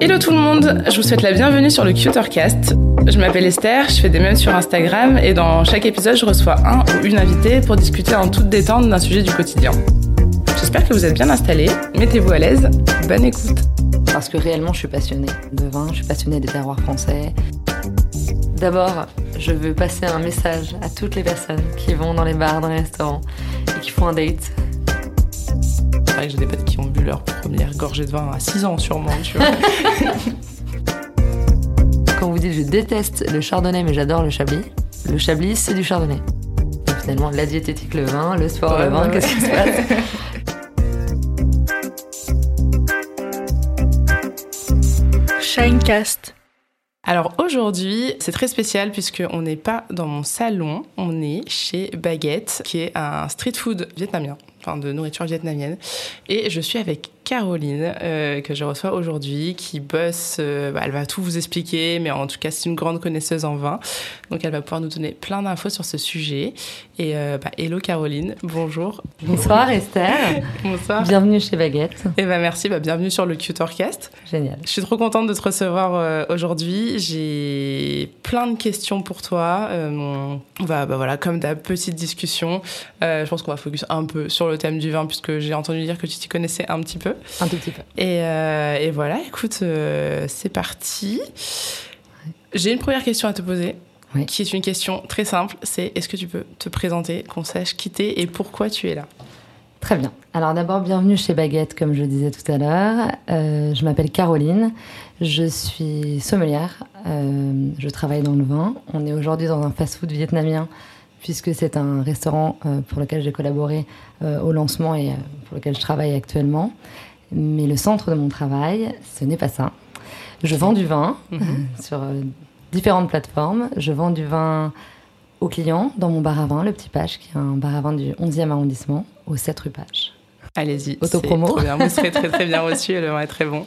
Hello tout le monde, je vous souhaite la bienvenue sur le Cutercast. Je m'appelle Esther, je fais des mèmes sur Instagram et dans chaque épisode je reçois un ou une invitée pour discuter en toute détente d'un sujet du quotidien. J'espère que vous êtes bien installés, mettez-vous à l'aise, bonne écoute. Parce que réellement, je suis passionnée de vin, je suis passionnée des terroirs français. D'abord, je veux passer un message à toutes les personnes qui vont dans les bars, dans les restaurants et qui font un date. C'est vrai que j'ai des potes qui ont bu leur première gorgée de vin à 6 ans sûrement, tu vois. Quand vous dites je déteste le chardonnay mais j'adore le chablis, le chablis c'est du chardonnay. Donc finalement, la diététique le vin, le sport Ouais, le vin, ouais, qu'est-ce qui se passe? Shinecast. Alors aujourd'hui, c'est très spécial puisqu'on n'est pas dans mon salon, on est chez Baguette, qui est un street food vietnamien, enfin de nourriture vietnamienne. Et je suis avec Caroline, euh, que je reçois aujourd'hui, qui bosse, euh, bah, elle va tout vous expliquer, mais en tout cas c'est une grande connaisseuse en vin. Donc elle va pouvoir nous donner plein d'infos sur ce sujet. Et euh, bah, hello Caroline, bonjour. Bonsoir Esther, Bonsoir. bienvenue chez Baguette. Et bah merci, bah, bienvenue sur le Cutercast. Génial. Je suis trop contente de te recevoir aujourd'hui. J'ai plein de questions pour toi. On va, bah voilà, comme d'hab, petite discussion. Je pense qu'on va focus un peu sur le thème du vin, puisque j'ai entendu dire que tu t'y connaissais un petit peu. Un tout petit peu. Et, euh, et voilà, écoute, euh, c'est parti. J'ai une première question à te poser, Oui. qui est une question très simple. C'est est-ce que tu peux te présenter, qu'on sache qui t'es et pourquoi tu es là? Très bien. Alors d'abord, bienvenue chez Baguette, comme je le disais tout à l'heure. Euh, je m'appelle Caroline, je suis sommelière, euh, je travaille dans le vin. On est aujourd'hui dans un fast-food vietnamien, puisque c'est un restaurant euh, pour lequel j'ai collaboré au lancement et pour lequel je travaille actuellement. Mais le centre de mon travail, ce n'est pas ça. Je vends du vin sur euh, différentes plateformes. Je vends du vin aux clients dans mon bar à vin, le Petit Page, qui est un bar à vin du 11e arrondissement, au 7 rue Page. Allez-y. Autopromo. trop bien. Vous serez très très bien reçu et le vin est très bon.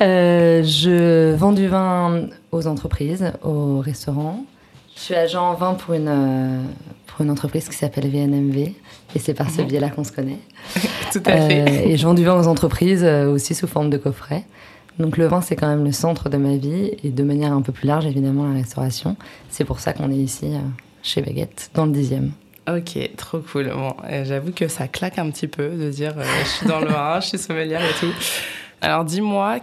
Euh, je vends du vin aux entreprises, aux restaurants. Je suis agent vin pour une, euh, pour une entreprise qui s'appelle VNMV. Et c'est par ce biais-là qu'on se connaît. Tout à Euh, fait. et je vends du vin aux entreprises euh, aussi sous forme de coffret. Donc le vin, c'est quand même le centre de ma vie. Et de manière un peu plus large, évidemment, la restauration. C'est pour ça qu'on est ici, euh, chez Baguette, dans le 10e. Ok, trop cool. Bon, euh, j'avoue que ça claque un petit peu de dire euh, je suis dans le vin, je suis sommelière et tout. Alors dis-moi,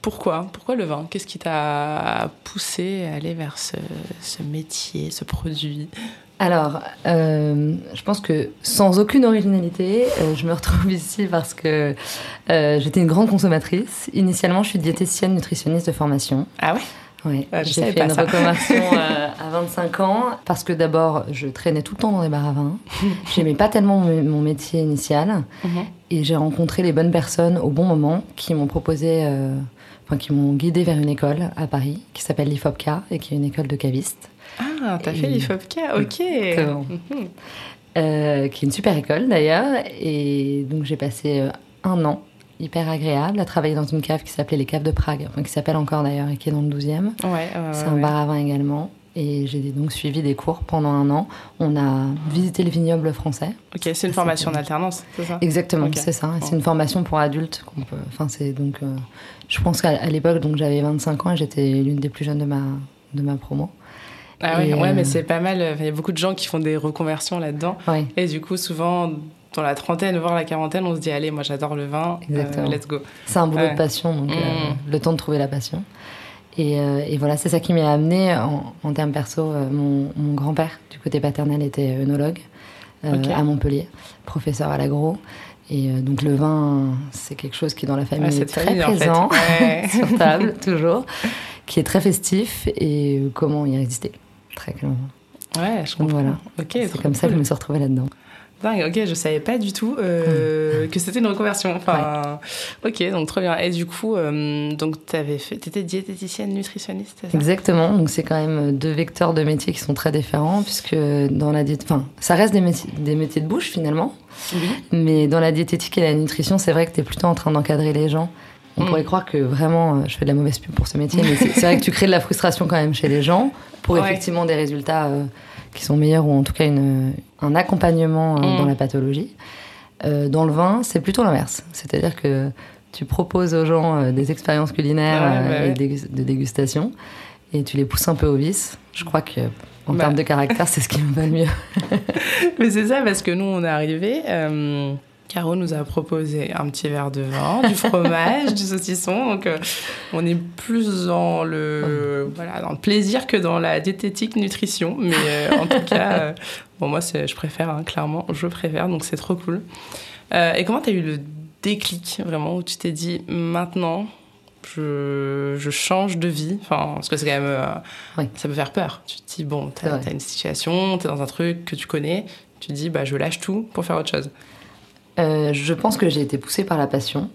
pourquoi Pourquoi le vin? Qu'est-ce qui t'a poussé à aller vers ce, ce métier, ce produit? Alors, euh, je pense que sans aucune originalité, euh, je me retrouve ici parce que euh, j'étais une grande consommatrice. Initialement, je suis diététicienne nutritionniste de formation. Ah ouais? Ah, je j'ai fait pas une ça. reconversion à 25 ans parce que d'abord, je traînais tout le temps dans les bars à vin. J'aimais pas tellement mon, mon métier initial Mhm. et j'ai rencontré les bonnes personnes au bon moment qui m'ont proposé, enfin qui m'ont guidée vers une école à Paris qui s'appelle l'IFOPCA et qui est une école de cavistes. Ah, t'as fait l'IFOPCA, ok. Exactement. Mhm. euh, qui est une super école d'ailleurs. Et donc j'ai passé euh, un an hyper agréable à travailler dans une cave qui s'appelait les Caves de Prague, enfin qui s'appelle encore d'ailleurs et qui est dans le 12e. Ouais, ouais, C'est un ouais. bar à vin également. Et j'ai donc suivi des cours pendant un an. On a visité le vignoble français. Ok, c'est une Ça, formation c'était- d'alternance, c'est ça? Exactement, c'est ça. C'est une formation pour adultes. qu'on peut- Enfin, c'est donc. euh, je pense qu'à l'époque, donc j'avais 25 ans et j'étais l'une des plus jeunes de ma de ma promo. Ah oui, ouais, euh, mais c'est pas mal. Il y a beaucoup de gens qui font des reconversions là-dedans. Ouais. Et du coup, souvent, dans la trentaine, voire la quarantaine, on se dit, allez, moi j'adore le vin, euh, Exactement. let's go. C'est un boulot Ouais. de passion, donc euh, Mm. le temps de trouver la passion. Et, euh, et voilà, c'est ça qui m'a amené en, en termes perso. euh, mon, mon grand-père, du côté paternel, était œnologue euh, à Montpellier, professeur à l'agro. Et euh, donc le vin, c'est quelque chose qui dans la famille Ouais, est très famille, en fait. présent Ouais. sur table toujours, qui est très festif et euh, comment y résister très clairement. Ouais, je Donc comprends. voilà, Ok, c'est comme ça que je me suis retrouvée là-dedans. Dingue, ok, je savais pas du tout euh, que c'était une reconversion. Enfin, ok, donc trop bien. Et du coup, euh, donc t'avais fait, t'étais diététicienne, nutritionniste, ça? Exactement, donc c'est quand même deux vecteurs de métiers qui sont très différents puisque dans la diète, enfin, ça reste des métiers, des métiers de bouche finalement, mais dans la diététique et la nutrition, c'est vrai que tu es plutôt en train d'encadrer les gens. On Mm. pourrait croire que vraiment, euh, je fais de la mauvaise pub pour ce métier, mais c'est vrai que tu crées de la frustration quand même chez les gens pour Ouais. effectivement des résultats euh, qui sont meilleurs ou en tout cas une, un accompagnement euh, Mm. dans la pathologie. Euh, dans le vin, c'est plutôt l'inverse. C'est-à-dire que tu proposes aux gens des expériences culinaires Ouais, bah ouais. et de dégustation et tu les pousses un peu au vice. Je crois que en Bah. termes de caractère, c'est ce qui me va le mieux. Mais c'est ça, parce que nous, on est arrivés. euh, Caro nous a proposé un petit verre de vin, du fromage, du saucisson. Donc, euh, on est plus dans le, voilà, dans le plaisir que dans la diététique nutrition. Mais euh, en tout cas, euh, bon, moi, je préfère, hein, clairement, je préfère. Donc, c'est trop cool. Et comment tu as eu le déclic, vraiment, où tu t'es dit, maintenant, je, je change de vie? Enfin, parce que c'est quand même. Oui. Ça peut faire peur. Tu te dis, bon, t'as as une situation, t'es dans un truc que tu connais. Tu te dis, bah, je lâche tout pour faire autre chose. Euh, je pense que j'ai été poussée par la passion,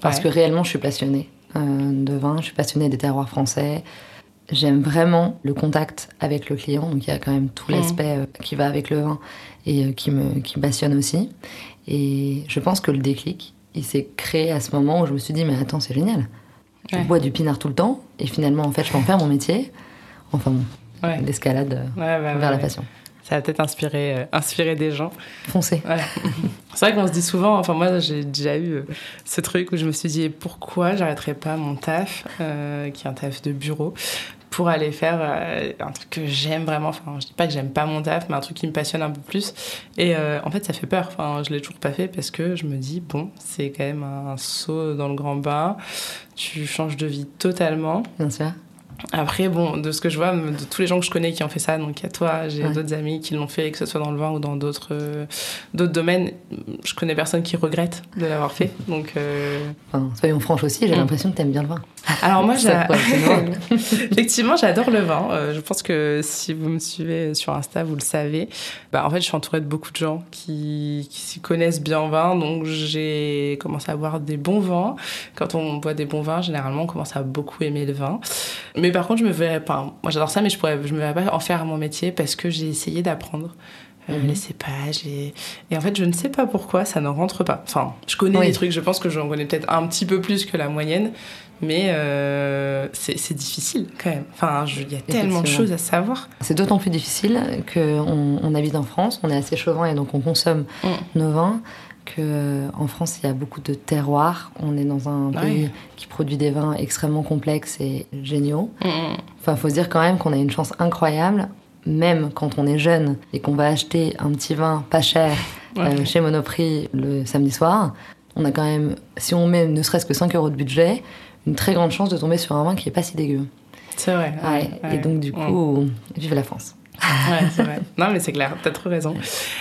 parce Ouais. que réellement, je suis passionnée euh, de vin, je suis passionnée des terroirs français. J'aime vraiment le contact avec le client, donc il y a quand même tout Mhm. l'aspect euh, qui va avec le vin et qui, me, qui passionne aussi. Et je pense que le déclic, il s'est créé à ce moment où je me suis dit, mais attends, c'est génial. Je Ouais. bois du pinard tout le temps, et finalement, en fait, je peux en faire mon métier. Enfin bon, Ouais. l'escalade Ouais, bah, vers la passion. Ça va peut-être inspirer, euh, inspirer des gens. Foncez. C'est vrai qu'on se dit souvent, enfin moi j'ai déjà eu euh, ce truc où je me suis dit pourquoi j'arrêterais pas mon taf, euh, qui est un taf de bureau, pour aller faire euh, un truc que j'aime vraiment. Enfin je dis pas que j'aime pas mon taf, mais un truc qui me passionne un peu plus. Et en fait ça fait peur. Enfin je l'ai toujours pas fait parce que je me dis bon c'est quand même un saut dans le grand bain. Tu changes de vie totalement. Bien sûr. Après, bon, de ce que je vois, de tous les gens que je connais qui ont fait ça, donc il y a toi, j'ai Ouais. d'autres amis qui l'ont fait, que ce soit dans le vin ou dans d'autres euh, d'autres domaines. Je connais personne qui regrette de l'avoir fait. Donc, euh, Enfin, soyons franches aussi, j'ai Mm. l'impression que t'aimes bien le vin. Alors moi, effectivement, j'adore le vin. Euh, je pense que si vous me suivez sur Insta, vous le savez. Bah, en fait, je suis entourée de beaucoup de gens qui, qui s'y connaissent bien en vin, donc j'ai commencé à boire des bons vins. Quand on boit des bons vins, généralement, on commence à beaucoup aimer le vin. Mais par contre, je me verrais pas. Moi, j'adore ça, mais je pourrais, je me verrais pas en faire mon métier parce que j'ai essayé d'apprendre. euh, Mhm. les cépages, les... et en fait, je ne sais pas pourquoi ça ne rentre pas. Enfin, je connais Oui. des trucs, je pense que j'en connais peut-être un petit peu plus que la moyenne, mais euh, c'est difficile quand même. Enfin, il y a tellement de choses à savoir. C'est d'autant plus difficile qu'on on habite en France, on est assez chauvin et donc on consomme Mm. nos vins. Que, en France, il y a beaucoup de terroirs. On est dans un Ouais. pays qui produit des vins extrêmement complexes et géniaux. Enfin, faut se dire quand même qu'on a une chance incroyable, même quand on est jeune et qu'on va acheter un petit vin pas cher euh, chez Monoprix le samedi soir. On a quand même, si on met ne serait-ce que 5 euros de budget, une très grande chance de tomber sur un vin qui est pas si dégueu. C'est vrai. Ouais, ouais, et donc du ouais. coup, vive la France. Ouais, c'est vrai. Non, mais c'est clair, t'as trop raison.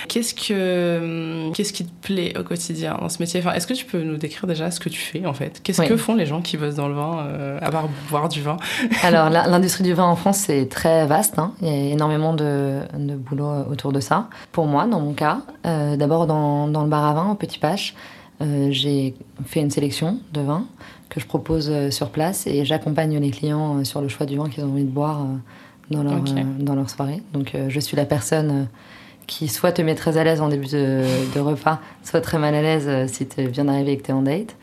Qu'est-ce que, qu'est-ce qui te plaît au quotidien dans ce métier? Enfin, Est-ce que tu peux nous décrire déjà ce que tu fais en fait? Qu'est-ce Oui. que font les gens qui bossent dans le vin, euh, à part boire du vin? Alors, l'industrie du vin en France, c'est très vaste. hein. Il y a énormément de, de boulot euh, autour de ça. Pour moi, dans mon cas, euh, d'abord dans, dans le bar à vin, au Petit Pache, euh, j'ai fait une sélection de vins que je propose euh, sur place et j'accompagne les clients euh, sur le choix du vin qu'ils ont envie de boire euh, dans, leur, dans leur soirée. Donc, je suis la personne qui soit te met très à l'aise en début de, de repas, soit très mal à l'aise euh, si tu viens d'arriver et que tu es en date.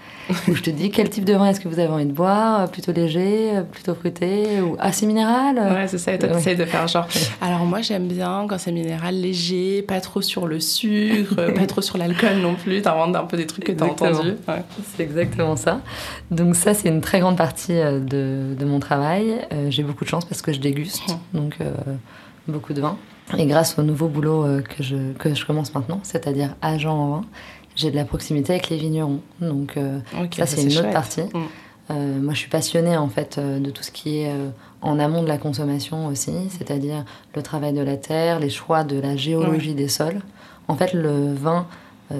Où je te dis quel type de vin est-ce que vous avez envie de boire? Euh, Plutôt léger, euh, plutôt fruité ou assez minéral? Ouais, c'est ça, et toi, Ouais. de faire genre. Alors, moi, j'aime bien quand c'est minéral léger, pas trop sur le sucre, pas trop sur l'alcool non plus. T'inventes un peu des trucs que t'as entendus. Ouais. C'est exactement ça. Donc ça, c'est une très grande partie de, de mon travail. Euh, J'ai beaucoup de chance parce que je déguste, donc euh, beaucoup de vin. Et grâce au nouveau boulot euh, que, je, que je commence maintenant, c'est-à-dire agent en vin, j'ai de la proximité avec les vignerons. Donc euh, ça, c'est une autre partie. Mm. Euh, moi, je suis passionnée en fait de tout ce qui est euh, en amont de la consommation aussi, c'est-à-dire le travail de la terre, les choix de la géologie des sols. En fait, le vin,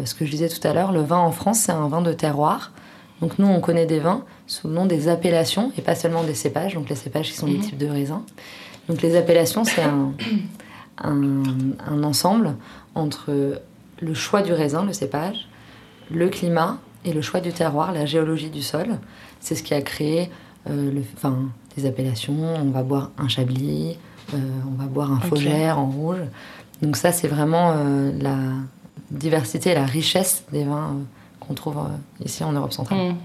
ce que je disais tout à l'heure, le vin en France, c'est un vin de terroir. Donc nous, on connaît des vins sous le nom des appellations et pas seulement des cépages. Donc les cépages qui sont des types de raisins. Donc les appellations, c'est un, un, un ensemble entre le choix du raisin, le cépage, le climat et le choix du terroir, la géologie du sol. C'est ce qui a créé euh, le, enfin, des appellations. On va boire un chablis, euh, on va boire un Ok. faugère en rouge. Donc ça, c'est vraiment euh, la diversité et la richesse des vins qu'on trouve ici en Europe centrale. Mm.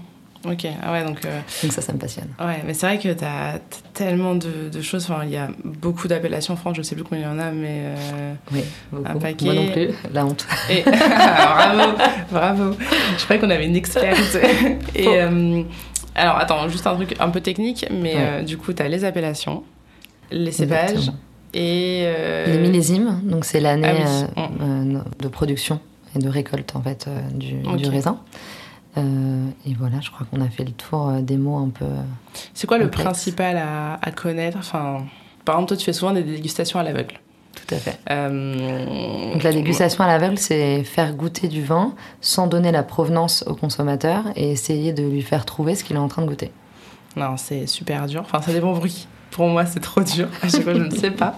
Ok, ah ouais, donc. euh, Donc ça, ça me passionne. Ouais, mais c'est vrai que t'as t- tellement de, de choses. Enfin, il y a beaucoup d'appellations en France, je sais plus combien il y en a, mais. euh, Oui, beaucoup. Un paquet. Moi non plus, la honte. Et... bravo, bravo. Je croyais qu'on avait une experte. Et euh, alors, attends, juste un truc un peu technique, mais Ouais. euh, du coup, tu as les appellations, les cépages et. Les millésimes, donc c'est l'année Ah oui. de production et de récolte en fait du, raisin. Euh, et voilà, je crois qu'on a fait le tour euh, des mots un peu. C'est quoi le principal à, à connaître? Enfin, par exemple, toi, tu fais souvent des dégustations à l'aveugle. Tout à fait. Euh, Donc la dégustation à l'aveugle, c'est faire goûter du vin sans donner la provenance au consommateur et essayer de lui faire trouver ce qu'il est en train de goûter. Non, c'est super dur. Enfin, ça dépend bruit. Pour moi, c'est trop dur. À chaque fois, je ne sais pas.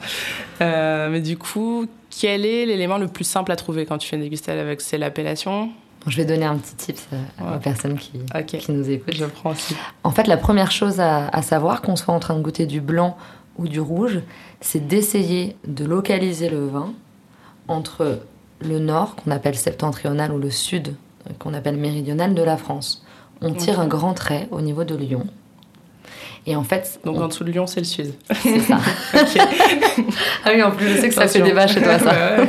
Euh, mais du coup, quel est l'élément le plus simple à trouver quand tu fais une dégustation à l'aveugle? C'est l'appellation? Bon, je vais donner un petit tips euh, Ouais. aux personnes qui, nous écoutent. Je prends aussi. En fait, la première chose à, à savoir, qu'on soit en train de goûter du blanc ou du rouge, c'est d'essayer de localiser le vin entre le nord, qu'on appelle septentrional, ou le sud, qu'on appelle méridional de la France. On tire un grand trait au niveau de Lyon. Et en fait, Donc on- en dessous de Lyon, c'est le sud. c'est ça. Ah oui, en plus, je sais que ça fait débat chez toi, ça.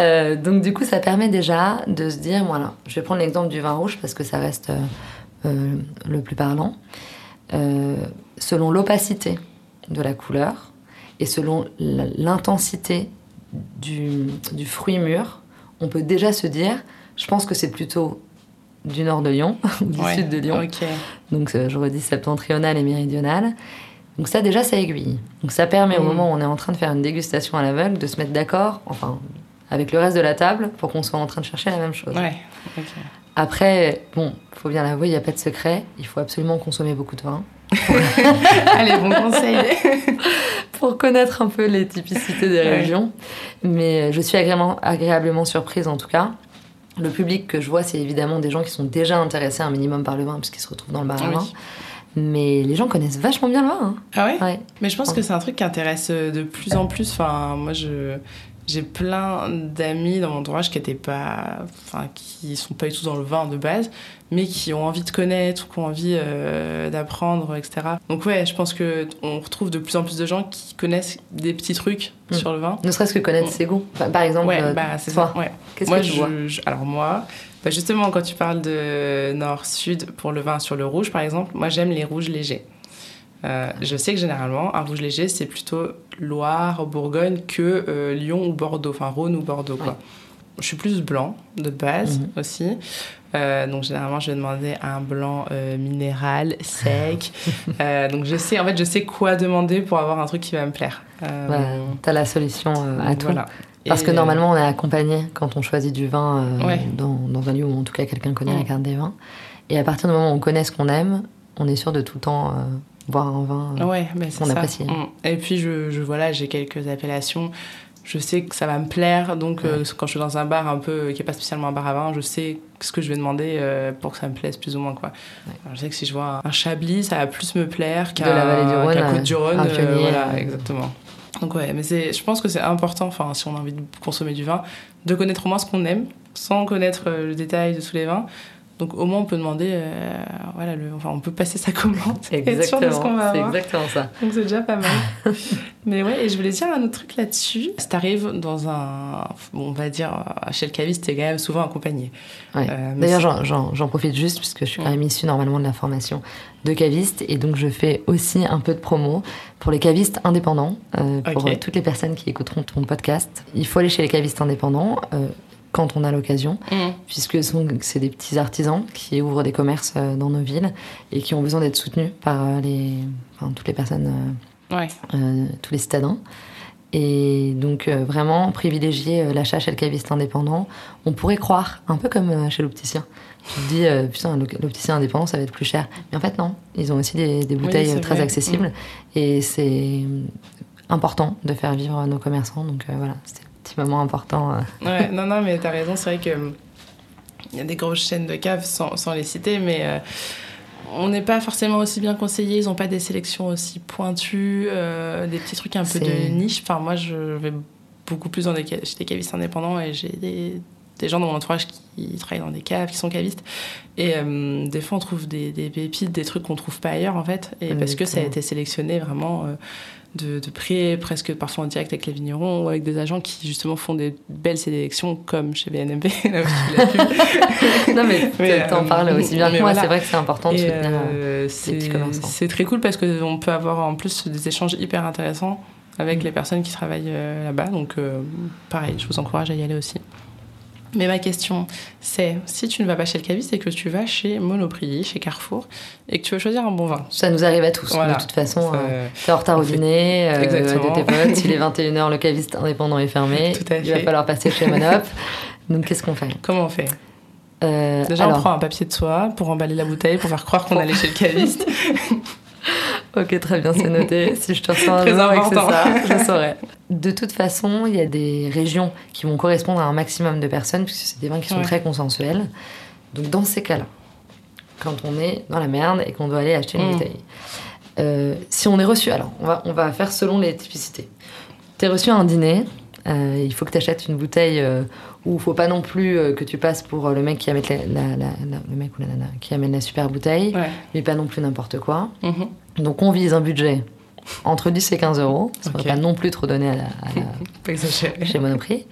Euh, donc du coup, ça permet déjà de se dire, voilà, je vais prendre l'exemple du vin rouge parce que ça reste euh, euh, le plus parlant. Euh, selon l'opacité de la couleur et selon l'intensité du, du fruit mûr, on peut déjà se dire, je pense que c'est plutôt du nord de Lyon, ou du Ouais, sud de Lyon. Donc je redis septentrional et méridional. Donc ça déjà ça aiguille. Donc ça permet au Mm. moment où on est en train de faire une dégustation à l'aveugle de se mettre d'accord, enfin avec le reste de la table, pour qu'on soit en train de chercher la même chose. Ouais. Après, bon, faut bien l'avouer, il n'y a pas de secret. Il faut absolument consommer beaucoup de vin Allez, bon conseil. pour connaître un peu les typicités des Ouais. régions. Mais je suis agréablement, agréablement surprise en tout cas. Le public que je vois, c'est évidemment des gens qui sont déjà intéressés un minimum par le vin, puisqu'ils se retrouvent dans le bar à Oui. vin. Mais les gens connaissent vachement bien le vin. hein. Ah ouais? Ouais. Mais je pense que c'est un truc qui intéresse euh, de plus en plus. Enfin, moi, je j'ai plein d'amis dans mon entourage qui étaient pas, enfin, qui sont pas du tout dans le vin de base, mais qui ont envie de connaître, qui ont envie euh, d'apprendre, etc. Donc ouais, je pense que on retrouve de plus en plus de gens qui connaissent des petits trucs Mm. sur le vin. Ne serait-ce que connaître ses goûts. Enfin, par exemple, Ouais, euh, bah c'est ça. Ouais. qu'est-ce que tu je- bois? je- alors moi, bah, justement, quand tu parles de nord-sud pour le vin sur le rouge, par exemple, moi j'aime les rouges légers. Euh, je sais que généralement, un rouge léger, c'est plutôt Loire, Bourgogne que euh, Lyon ou Bordeaux, enfin Rhône ou Bordeaux. Quoi. Ouais. Je suis plus blanc de base Mhm. aussi. Euh, donc généralement, je vais demander un blanc minéral, sec. Donc je sais, en fait, je sais quoi demander pour avoir un truc qui va me plaire. Bah, T'as la solution à tout. voilà. Parce que normalement, on est accompagné quand on choisit du vin Ouais. dans, dans un lieu où en tout cas quelqu'un connaît la carte des vins. Et à partir du moment où on connaît ce qu'on aime, on est sûr de tout le temps boire un vin. euh, Ouais, c'est qu'on apprécie. Mm. Et puis, je, je voilà, j'ai quelques appellations. Je sais que ça va me plaire, donc euh, quand je suis dans un bar un peu qui n'est pas spécialement un bar à vin, je sais ce que je vais demander euh, pour que ça me plaise plus ou moins quoi. Alors, je sais que si je vois un chablis, ça va plus me plaire qu'un du Rhône, Côte du Rhône. euh, voilà, euh. exactement. Donc ouais, mais c'est, je pense que c'est important, enfin, si on a envie de consommer du vin, de connaître au moins ce qu'on aime, sans connaître euh, le détail de tous les vins. Donc au moins on peut demander, euh, voilà, le, enfin on peut passer sa commande. et être sûr de ce qu'on va c'est exactement ça. Donc c'est déjà pas mal. Mais ouais, et je voulais dire un autre truc là-dessus. Si t'arrives dans un, on va dire, euh, chez le caviste, t'es quand même souvent accompagné. Ouais. Euh, D'ailleurs, j'en- profite juste puisque je suis quand même issue normalement de la formation de caviste et donc je fais aussi un peu de promo pour les cavistes indépendants, euh, pour toutes les personnes qui écouteront ton podcast. Il faut aller chez les cavistes indépendants quand on a l'occasion, Mm. puisque ce sont- c'est des petits artisans qui ouvrent des commerces euh, dans nos villes et qui ont besoin d'être soutenus par euh, les, enfin, toutes les personnes euh, Ouais. euh, tous les citadins. Et donc euh, vraiment privilégier l'achat chez le caviste indépendant. On pourrait croire, un peu comme chez l'opticien. Tu te dis, euh, putain, l'op- l'opticien indépendant, ça va être plus cher. Mais en fait, non. Ils ont aussi des, des bouteilles très vrai. accessibles. Et c'est important de faire vivre nos commerçants. Donc voilà, c'était petit moment important. euh. Ouais, non, non, mais t'as raison, c'est vrai que il y a des grosses chaînes de caves sans, sans les citer, mais euh, on n'est pas forcément aussi bien conseillés, ils n'ont pas des sélections aussi pointues, euh, des petits trucs un peu de niche. Enfin, moi, je vais beaucoup plus dans des, chez des cavistes indépendants et j'ai des, des gens dans mon entourage qui travaillent dans des caves, qui sont cavistes. Et euh, des fois, on trouve des, des pépites, des trucs qu'on trouve pas ailleurs, en fait, et parce que ça a été sélectionné vraiment. De, de près, presque parfois en direct avec les vignerons ou avec des agents qui justement font des belles sélections comme chez vu. non, mais Mais, t'en euh, parles aussi bien que moi. voilà. C'est vrai que c'est important de soutenir. euh, euh, petits c'est commerçants. c'est très cool parce qu'on peut avoir en plus des échanges hyper intéressants avec Mm. les personnes qui travaillent euh, là-bas. Donc, pareil, je vous encourage à y aller aussi. Mais ma question, c'est si tu ne vas pas chez le caviste et que tu vas chez Monoprix, chez Carrefour, et que tu veux choisir un bon vin. Ça nous arrive à tous. Voilà. De toute façon, euh, t'es en retard au dîner, euh, de tes potes, il est 21h, le caviste indépendant est fermé, Tout à il va falloir passer chez Monop. Donc qu'est-ce qu'on fait? Comment on fait? Euh, Déjà, alors, on prend un papier de soie pour emballer la bouteille, pour faire croire qu'on allait chez le caviste. Ok, très bien, c'est noté. si je te reçois un jour et que c'est ça, je saurai. De toute façon, il y a des régions qui vont correspondre à un maximum de personnes, puisque c'est des vins qui sont Ouais. très consensuels. Donc dans ces cas-là, quand on est dans la merde et qu'on doit aller acheter une Mm. bouteille, euh, si on est reçu, alors on va, on va faire selon les typicités. T'es reçu à un dîner, euh, il faut que tu achètes une bouteille euh, où il faut pas non plus euh, que tu passes pour euh, le mec qui amène la, la- la- la- le mec ou la nana qui amène la super bouteille, Ouais. mais pas non plus n'importe quoi. Mhm. Donc on vise un budget entre 10 et 15 euros. Ça ne Ok. va pas non plus trop donner à la- à chez Monoprix.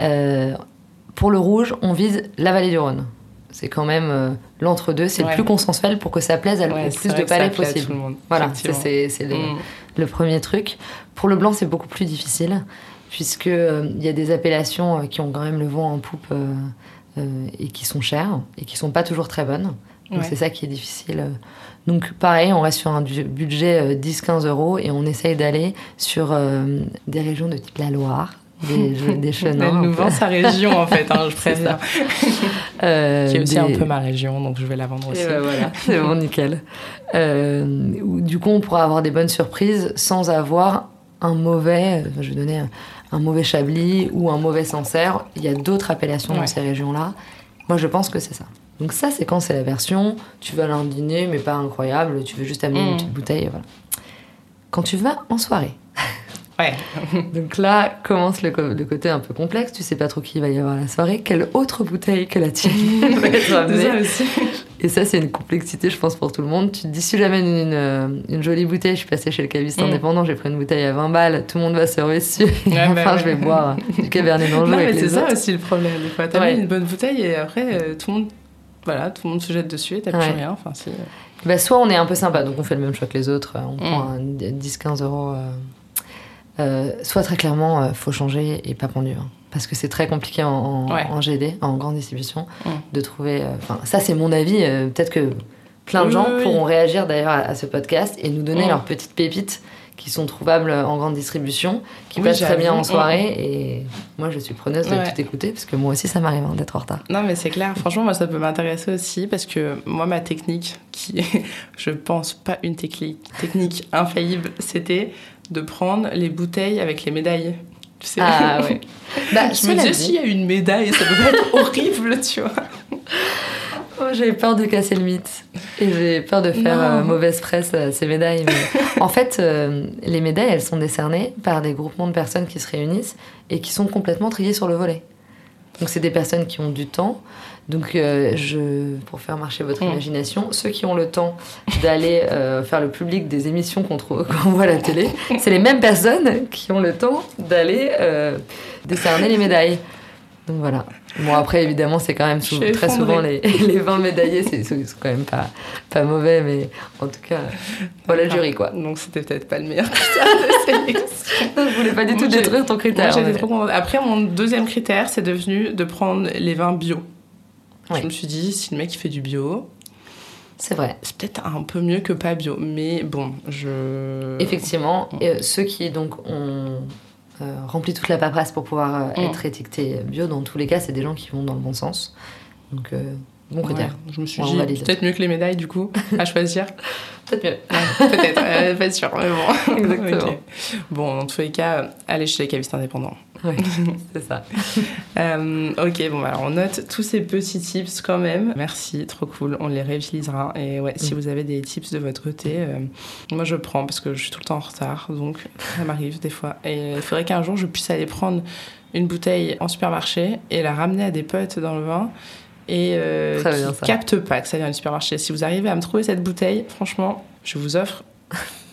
Euh, pour le rouge, on vise la vallée du Rhône. C'est quand même euh, l'entre-deux, c'est Ouais. le plus consensuel pour que ça plaise à le Ouais, plus de palais possible. tout le monde, Voilà, c'est le, Mm. le premier truc. Pour le blanc, c'est beaucoup plus difficile, puisque euh, il y a des appellations euh, qui ont quand même le vent en poupe euh, euh, et qui sont chères et qui sont pas toujours très bonnes. Donc Ouais. c'est ça qui est difficile. Donc pareil, on reste sur un bu- budget euh, 10-15 euros et on essaye d'aller sur euh, des régions de type la Loire, des, des chenins. Elle nous vend sa région en fait, hein, je préviens. Euh, Qui est aussi des- un peu ma région, donc je vais la vendre aussi. Et ben voilà, c'est bon, nickel. Euh, du coup, on pourra avoir des bonnes surprises sans avoir un mauvais, je vais donner un, mauvais Chablis ou un mauvais Sancerre. Il y a d'autres appellations dans ces régions-là. Moi, je pense que c'est ça. Donc ça, c'est quand c'est la version, tu vas à un dîner, mais pas incroyable, tu veux juste amener une petite bouteille, et voilà. Quand tu vas en soirée, Ouais. donc là commence le, côté un peu complexe, tu sais pas trop qui va y avoir à la soirée, quelle autre bouteille que la tienne va être C'est amenée. ça aussi. Et ça, c'est une complexité, je pense, pour tout le monde. Tu te dis, si j'amène une, euh, une jolie bouteille, je suis passée chez le caviste Mm. indépendant, j'ai pris une bouteille à 20 balles, tout le monde va se ruer dessus. Ouais, enfin, bah je vais boire du cabernet d'Anjou Non, mais c'est ça autres. aussi le problème. Des fois, t'amènes une bonne bouteille et après, euh, tout le monde. Voilà, tout le monde se jette dessus et t'as Ouais. plus rien. Enfin, euh. Bah, soit on est un peu sympa, donc on fait le même choix que les autres, on Mm. prend un 10-15 euros. Euh, soit très clairement, euh, faut changer et pas pendu. hein. parce que c'est très compliqué en, en- Ouais. en GD, en grande distribution, Mm. de trouver. euh, ça, c'est mon avis. euh, Peut-être que plein de Oui, gens oui, oui. pourront réagir d'ailleurs à, à ce podcast et nous donner Mm. leurs petites pépites qui sont trouvables en grande distribution, qui Oui, passent très bien en soirée. Et moi, je suis preneuse de Ouais. tout écouter parce que moi aussi, ça m'arrive hein, d'être en retard. Non, mais c'est clair. Franchement, moi, ça peut m'intéresser aussi parce que moi, ma technique, qui est, je pense, pas une technique, technique infaillible, c'était de prendre les bouteilles avec les médailles. Tu sais Ah ouais. Bah, Je me disais, s'il y a une médaille, ça peut être horrible, tu vois. Oh, J'avais peur de casser le mythe. Et j'ai peur de faire euh, mauvaise presse à ces médailles. mais- en fait, euh, les médailles, elles sont décernées par des groupements de personnes qui se réunissent et qui sont complètement triées sur le volet. Donc, c'est des personnes qui ont du temps. Donc, euh, je, pour faire marcher votre Mm. imagination, ceux qui ont le temps d'aller euh, faire le public des émissions qu'on voit à la télé, c'est les mêmes personnes qui ont le temps d'aller euh, décerner les médailles. Donc voilà. Bon, après, évidemment, c'est quand même sou- très souvent les, les 20 médaillés, c'est quand même pas, pas mauvais, mais en tout cas, voilà le jury, quoi. Donc c'était peut-être pas le meilleur critère de sélection. Je voulais pas du tout détruire ton Moi, critère. trop. Après, mon deuxième critère, c'est devenu de prendre les vins bio. Ouais. Je me suis dit, si le mec il fait du bio, C'est vrai. c'est peut-être un peu mieux que pas bio. Mais bon, je. Effectivement, et, euh, ceux qui donc ont euh, rempli toute la paperasse pour pouvoir euh, Mm. être étiquetés bio, dans tous les cas, c'est des gens qui vont dans le bon sens. Donc, euh, bon critère. Ouais, je me suis Ouais, dit, peut-être mieux que les médailles du coup, à choisir. Peut-être mieux. Ouais, peut-être, pas sûr, mais bon. Exactement. Bon, dans tous les cas, allez chez les cavistes indépendants. Ouais, c'est ça. Euh, ok, bon, alors on note tous ces petits tips quand même. Merci, trop cool, on les réutilisera. Et ouais, si Mm. vous avez des tips de votre côté, euh, moi je prends parce que je suis tout le temps en retard, donc ça m'arrive des fois. Et il faudrait qu'un jour je puisse aller prendre une bouteille en supermarché et la ramener à des potes dans le vin. Et euh, qui captent pas que ça vient du supermarché. Si vous arrivez à me trouver cette bouteille, franchement, je vous offre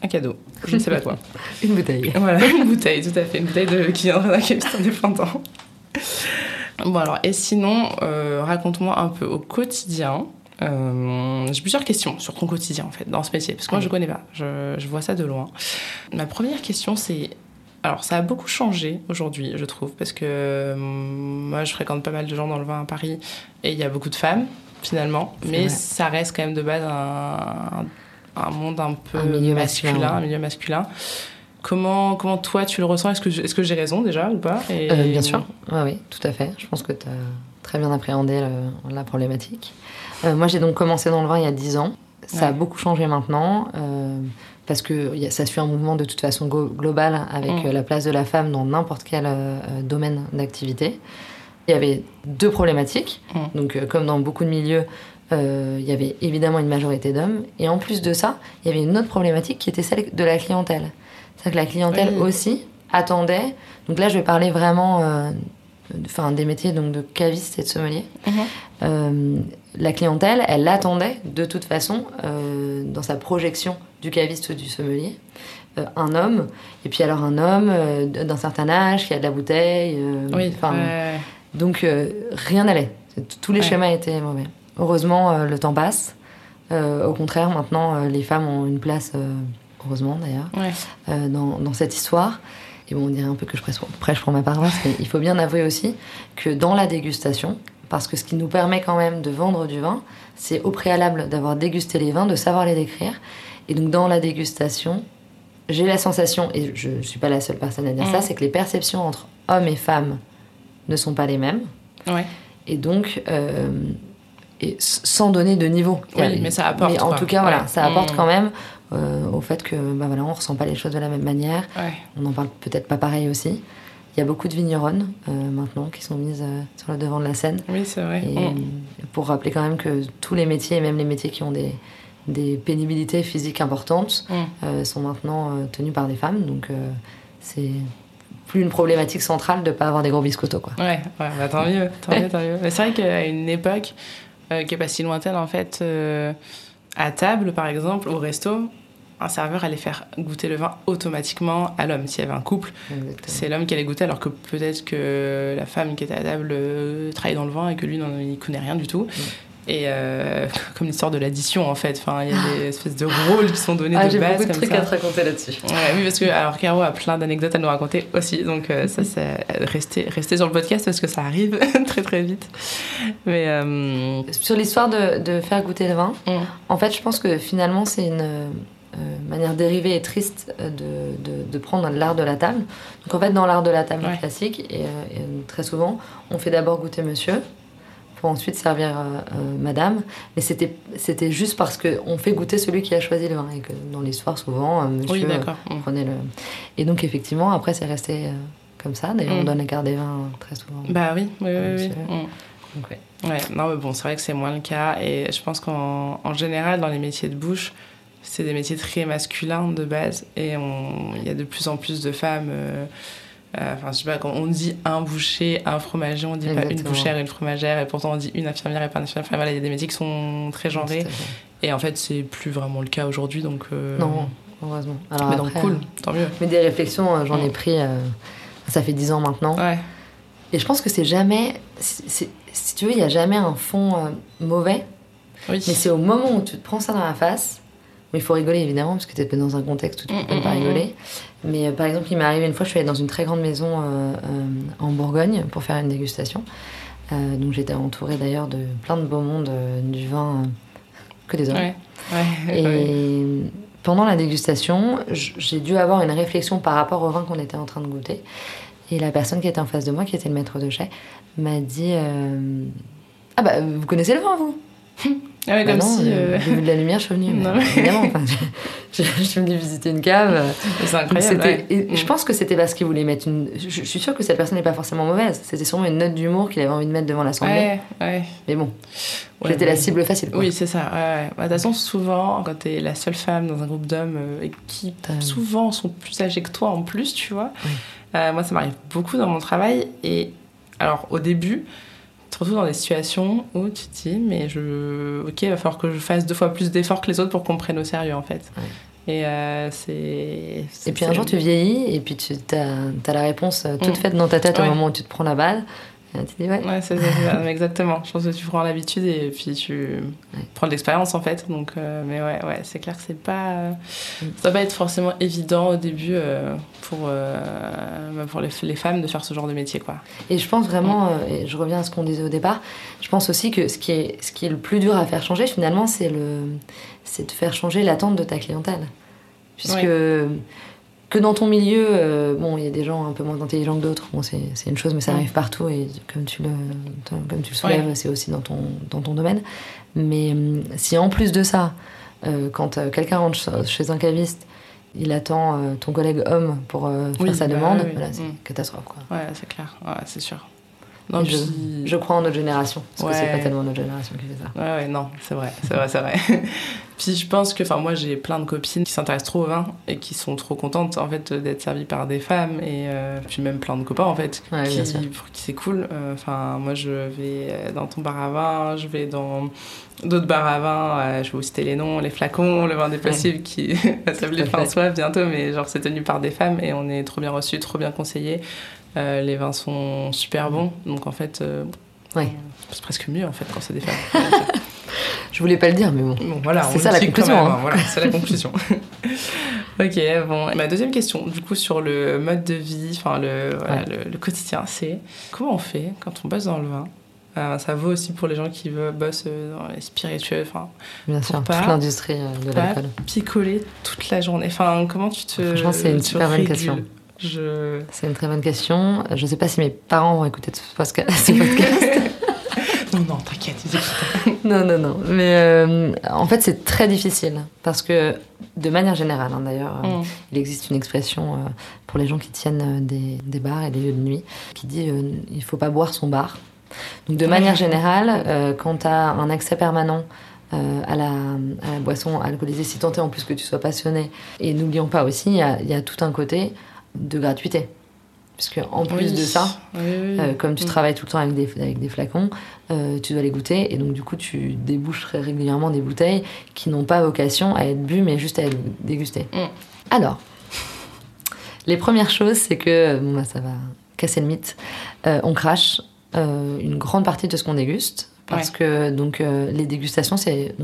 un cadeau. Je ne sais pas quoi. Une bouteille. Voilà, une bouteille, tout à fait. Une bouteille de, qui viendrait d'un caviste indépendant. Bon, alors, et sinon, euh, raconte-moi un peu au quotidien. Euh, J'ai plusieurs questions sur ton quotidien, en fait, dans ce métier, parce que moi, je Allez. connais pas. Je, je vois ça de loin. Ma première question, c'est. Alors, ça a beaucoup changé aujourd'hui, je trouve, parce que euh, moi, je fréquente pas mal de gens dans le vin à Paris, et il y a beaucoup de femmes, finalement, mais ça reste quand même de base un, un monde un peu Un milieu masculin, un milieu masculin. Comment, comment toi tu le ressens? Est-ce que, est que j'ai raison déjà ou pas? Et- Euh, bien sûr, oui, oui, tout à fait. Je pense que tu as très bien appréhendé le- la problématique. Euh, moi, j'ai donc commencé dans le vin il y a 10 ans. Ça a beaucoup changé maintenant, euh, parce que ça suit un mouvement de toute façon global avec Mm. la place de la femme dans n'importe quel domaine d'activité. Il y avait deux problématiques. Mm. Donc, comme dans beaucoup de milieux, il y avait évidemment une majorité d'hommes. Et en plus de ça, il y avait une autre problématique qui était celle de la clientèle. C'est-à-dire que la clientèle Oui. aussi attendait. Donc là, je vais parler vraiment euh, enfin, des métiers donc, de caviste et de sommelier. Mhm. Euh, la clientèle, elle attendait de toute façon, euh, dans sa projection du caviste ou du sommelier, euh, un homme. Et puis alors un homme euh, d'un certain âge qui a de la bouteille. euh, Oui, donc euh, rien n'allait. Tous les Ouais. schémas étaient mauvais. Heureusement, euh, le temps passe. Euh, au contraire, maintenant, euh, les femmes ont une place, heureusement d'ailleurs, Ouais. dans, dans cette histoire. Et bon, on dirait un peu que je prêche, prêche pour ma paroisse, mais il faut bien avouer aussi que dans la dégustation, parce que ce qui nous permet quand même de vendre du vin, c'est au préalable d'avoir dégusté les vins, de savoir les décrire. Et donc dans la dégustation, j'ai la sensation, et je ne suis pas la seule personne à dire ça, Mhm. c'est que les perceptions entre hommes et femmes ne sont pas les mêmes. Ouais. Et donc, euh, et sans donner de niveau. Oui, mais ça apporte, Mais en quoi. tout cas, voilà, Ouais. ça apporte Mm. quand même euh, au fait que, bah voilà, on ressent pas les choses de la même manière. Ouais. On n'en parle peut-être pas pareil aussi. Il y a beaucoup de vigneronnes euh, maintenant qui sont mises euh, sur le devant de la scène. Oui, c'est vrai. Et Mm. pour rappeler quand même que tous les métiers, et même les métiers qui ont des, des pénibilités physiques importantes, Mm. sont maintenant tenus par des femmes. Donc c'est plus une problématique centrale de ne pas avoir des gros biscottos. Quoi. Ouais, ouais bah, tant mieux, tant mieux, tant mieux. Mais c'est vrai qu'à une époque euh, qui est pas si lointaine, en fait, euh, à table, par exemple, au resto, un serveur allait faire goûter le vin automatiquement à l'homme. S'il y avait un couple, c'est l'homme qui allait goûter, alors que peut-être que la femme qui était à table euh, travaille dans le vin et que lui, n'en il connaît rien du tout. Et euh, comme l'histoire de l'addition, en fait. Enfin, il y a des espèces de rôles qui sont donnés Ah, de j'ai base beaucoup de trucs ça. à te raconter là-dessus. Ouais, oui, parce que alors Caro a plein d'anecdotes à nous raconter aussi, donc euh, ça, c'est restez sur le podcast parce que ça arrive très très vite. Mais euh, Sur l'histoire de, de faire goûter le vin, Mm. en fait, je pense que finalement, c'est une euh, manière dérivée et triste de, de, de prendre l'art de la table. Donc, en fait, dans l'art de la table Ouais. classique, et, et très souvent, on fait d'abord goûter monsieur pour ensuite servir euh, euh, madame. Mais c'était c'était juste parce qu'on fait goûter celui qui a choisi le vin. Et que dans l'histoire, souvent, euh, monsieur oui, d'accord. Prenait le. Et donc, effectivement, après, c'est resté comme ça. D'ailleurs, on Mm. donne la carte des vins très souvent. Bah oui, oui, oui, oui. Mm. Donc, ouais. Ouais, non, mais bon, c'est vrai que c'est moins le cas. Et je pense qu'en en général, dans les métiers de bouche, c'est des métiers très masculins de base. Et on- il y a de plus en plus de femmes. euh, Enfin, je sais pas, quand on dit un boucher, un fromager, on dit pas une bouchère, une fromagère, et pourtant on dit une infirmière et pas une infirmière. Enfin, voilà, il y a des métiers qui sont très genrés. Et en fait, c'est plus vraiment le cas aujourd'hui, donc. euh, Non, heureusement. Alors Mais donc, après, cool, euh, tant mieux. Mais des réflexions, euh, j'en ai Mm. pris, euh, ça fait 10 ans maintenant. Ouais, Et je pense que c'est jamais, si tu veux, il n'y a jamais un fond euh, mauvais, oui. mais c'est au moment où tu te prends ça dans la face, mais il faut rigoler évidemment, parce que tu es dans un contexte où tu Mm, peux mm, pas mm, rigoler. Mais euh, par exemple, il m'est arrivé une fois, je suis allée dans une très grande maison euh, euh, en Bourgogne pour faire une dégustation. Donc j'étais entourée d'ailleurs de plein de beau monde, euh, du vin, que des hommes. Ouais, ouais, Et ouais. pendant la dégustation, j'ai dû avoir une réflexion par rapport au vin qu'on était en train de goûter. Et la personne qui était en face de moi, qui était le maître de chai, m'a dit Ah bah, vous connaissez le vin, vous? Ah ouais, Bah comme non, si. euh, vu de la lumière, je suis venue. Non. Mais évidemment, enfin, je, je- suis venue visiter une cave. C'est incroyable. ouais. et je pense que c'était parce qu'il voulait mettre une. Je, je suis sûre que cette personne n'est pas forcément mauvaise. C'était sûrement une note d'humour qu'il avait envie de mettre devant l'assemblée. Ouais, ouais. Mais bon, Ouais, j'étais la cible facile. Quoi. Oui, c'est ça. ouais. Bah, De toute façon, souvent, quand t'es la seule femme dans un groupe d'hommes euh, qui souvent sont plus âgés que toi en plus, tu vois. Oui. euh, moi, ça m'arrive beaucoup dans mon travail. Et alors, au début, te retrouves dans des situations où tu te dis, mais je. Ok, il va falloir que je fasse deux fois plus d'efforts que les autres pour qu'on me prenne au sérieux, en fait. Ouais. Et euh, c'est. Et puis un jour, tu vieillis et puis tu as, la réponse euh, toute Mm. faite dans ta tête Ouais. au moment où tu te prends la balle. Tu dis ouais. Ouais, c'est c'est ça, exactement. Je pense que tu prends l'habitude et puis tu prends de l'expérience en fait. Donc, euh, mais ouais, ouais, c'est clair que c'est pas, euh, ça va pas être forcément évident au début euh, pour euh, bah, pour les, les femmes de faire ce genre de métier, quoi. Et je pense vraiment, et je reviens à ce qu'on disait au départ, je pense aussi que ce qui est, ce qui est le plus dur à faire changer finalement, c'est le, c'est de faire changer l'attente de ta clientèle. Puisque que dans ton milieu, euh, bon, il y a des gens un peu moins intelligents que d'autres, bon, c'est une chose, mais ça Mm. arrive partout et comme tu le, comme tu le soulèves, Ouais. c'est aussi dans ton, dans ton domaine. Mais hum, si en plus de ça, euh, quand euh, quelqu'un rentre ch- chez un caviste, il attend euh, ton collègue homme pour euh, faire Oui, sa bah demande, oui, voilà, c'est mm. une catastrophe. Quoi. Ouais, c'est clair. Ouais, c'est sûr. Non, je, je crois en notre génération, parce que c'est Ouais. pas tellement notre génération qui fait ça. Ouais, ouais, non, c'est vrai, c'est vrai, c'est vrai. Puis je pense que, enfin, moi j'ai plein de copines qui s'intéressent trop au vin et qui sont trop contentes en fait d'être servies par des femmes et euh, puis même plein de copains en fait Ouais, qui, pour qui c'est cool. Euh, Enfin, moi je vais dans ton bar à vin, je vais dans d'autres bars à vin, euh, je vais vous citer les noms, les flacons, le vin des possibles qui va s'appeler. François bientôt, mais genre c'est tenu par des femmes et on est trop bien reçus, trop bien conseillés. Euh, les vins sont super bons, donc en fait, euh, Ouais. c'est presque mieux en fait quand c'est des femmes. Je voulais pas le dire, mais bon. Bon, voilà, C'est ça la conclusion, même, hein. hein, Voilà, c'est la conclusion. ok, bon. Ma deuxième question, du coup, sur le mode de vie, enfin le, voilà, Ouais. le, le quotidien, c'est comment on fait quand on bosse dans le vin? Euh, Ça vaut aussi pour les gens qui veulent, bossent dans les spiritueux, enfin, Bien sûr, pas- toute l'industrie de l'alcool. picoler toute la journée. Enfin, comment tu te. Franchement, c'est une super bonne question. Je. C'est une très bonne question. Je sais pas si mes parents vont écouter ce podcast. Non, non, t'inquiète, ils écoutent. non, non, non. Mais euh, en fait, c'est très difficile. Parce que, de manière générale, hein, d'ailleurs, euh, Mm. il existe une expression euh, pour les gens qui tiennent des, des bars et des lieux de nuit qui dit il faut pas boire son bar. Donc, de manière générale, quand tu as un accès permanent euh, à, la, à la boisson alcoolisée, si tant est en plus que tu sois passionné, et n'oublions pas aussi, il y a, il y a tout un côté de gratuité. Puisque, en plus Oui. de ça, Oui, oui. euh, comme tu Mm. travailles tout le temps avec des, avec des flacons, euh, tu dois les goûter et donc du coup tu débouches très régulièrement des bouteilles qui n'ont pas vocation à être bues mais juste à être dégustées. Mm. Alors, les premières choses c'est que, bon bah ça va casser le mythe, euh, on crache une grande partie de ce qu'on déguste parce Ouais. que donc les dégustations c'est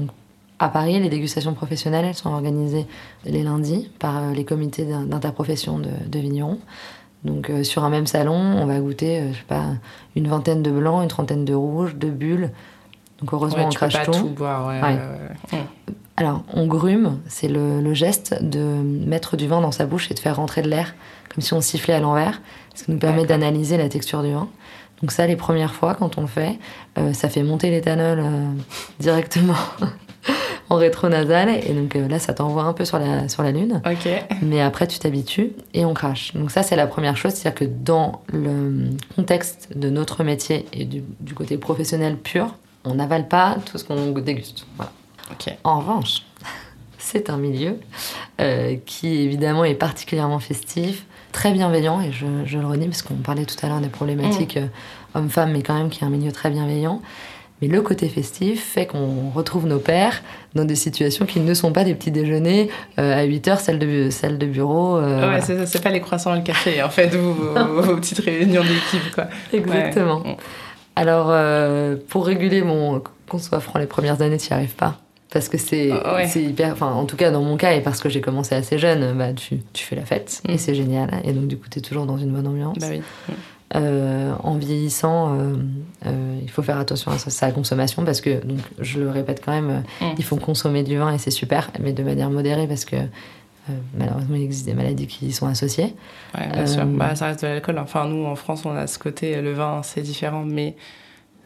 à Paris, les dégustations professionnelles, elles sont organisées les lundis par euh, les comités d'in- d'interprofession de, de vignerons. Donc euh, sur un même salon, on va goûter, euh, je sais pas, une vingtaine de blancs, une trentaine de rouges, de bulles. Donc heureusement, Ouais, on crache tout. tout boire, ouais. Alors, on grume, c'est le, le geste de mettre du vin dans sa bouche et de faire rentrer de l'air, comme si on sifflait à l'envers, ce qui nous permet d'analyser la texture du vin. Donc ça, les premières fois, quand on le fait, ça fait monter l'éthanol directement en rétro-nasal. Et donc euh, là, ça t'envoie un peu sur la, sur la lune. Ok. Mais après, tu t'habitues et on crache. Donc ça, c'est la première chose. C'est-à-dire que dans le contexte de notre métier et du, du côté professionnel pur, on n'avale pas tout ce qu'on déguste. Voilà. En revanche, c'est un milieu euh, qui évidemment est particulièrement festif, très bienveillant, et je, je le redis parce qu'on parlait tout à l'heure des problématiques euh, hommes-femmes, mais quand même qui est un milieu très bienveillant. Mais le côté festif fait qu'on retrouve nos pères dans des situations qui ne sont pas des petits déjeuners euh, à 8 heures, salle de, salle de bureau. euh, ouais, voilà. c'est pas les croissants et le café, en fait, ou vos, petites réunions d'équipe, quoi. Exactement. Ouais. Alors, euh, pour réguler mon. Qu'on soit franc, les premières années, tu n'y arrives pas. Parce que c'est ouais. c'est hyper. Enfin, en tout cas, dans mon cas, et parce que j'ai commencé assez jeune, bah, tu, tu fais la fête, Mm. et c'est génial. Et donc, du coup, tu es toujours dans une bonne ambiance. Bah oui. Euh, en vieillissant, euh, euh, il faut faire attention à sa, consommation, parce que, donc, je le répète quand même, Mm. il faut consommer du vin, et c'est super, mais de manière modérée, parce que. euh, malheureusement, il existe des maladies qui y sont associées. Ouais, bien Euh, sûr. Bah, ça reste de l'alcool. Enfin, nous, en France, on a ce côté, le vin, c'est différent, mais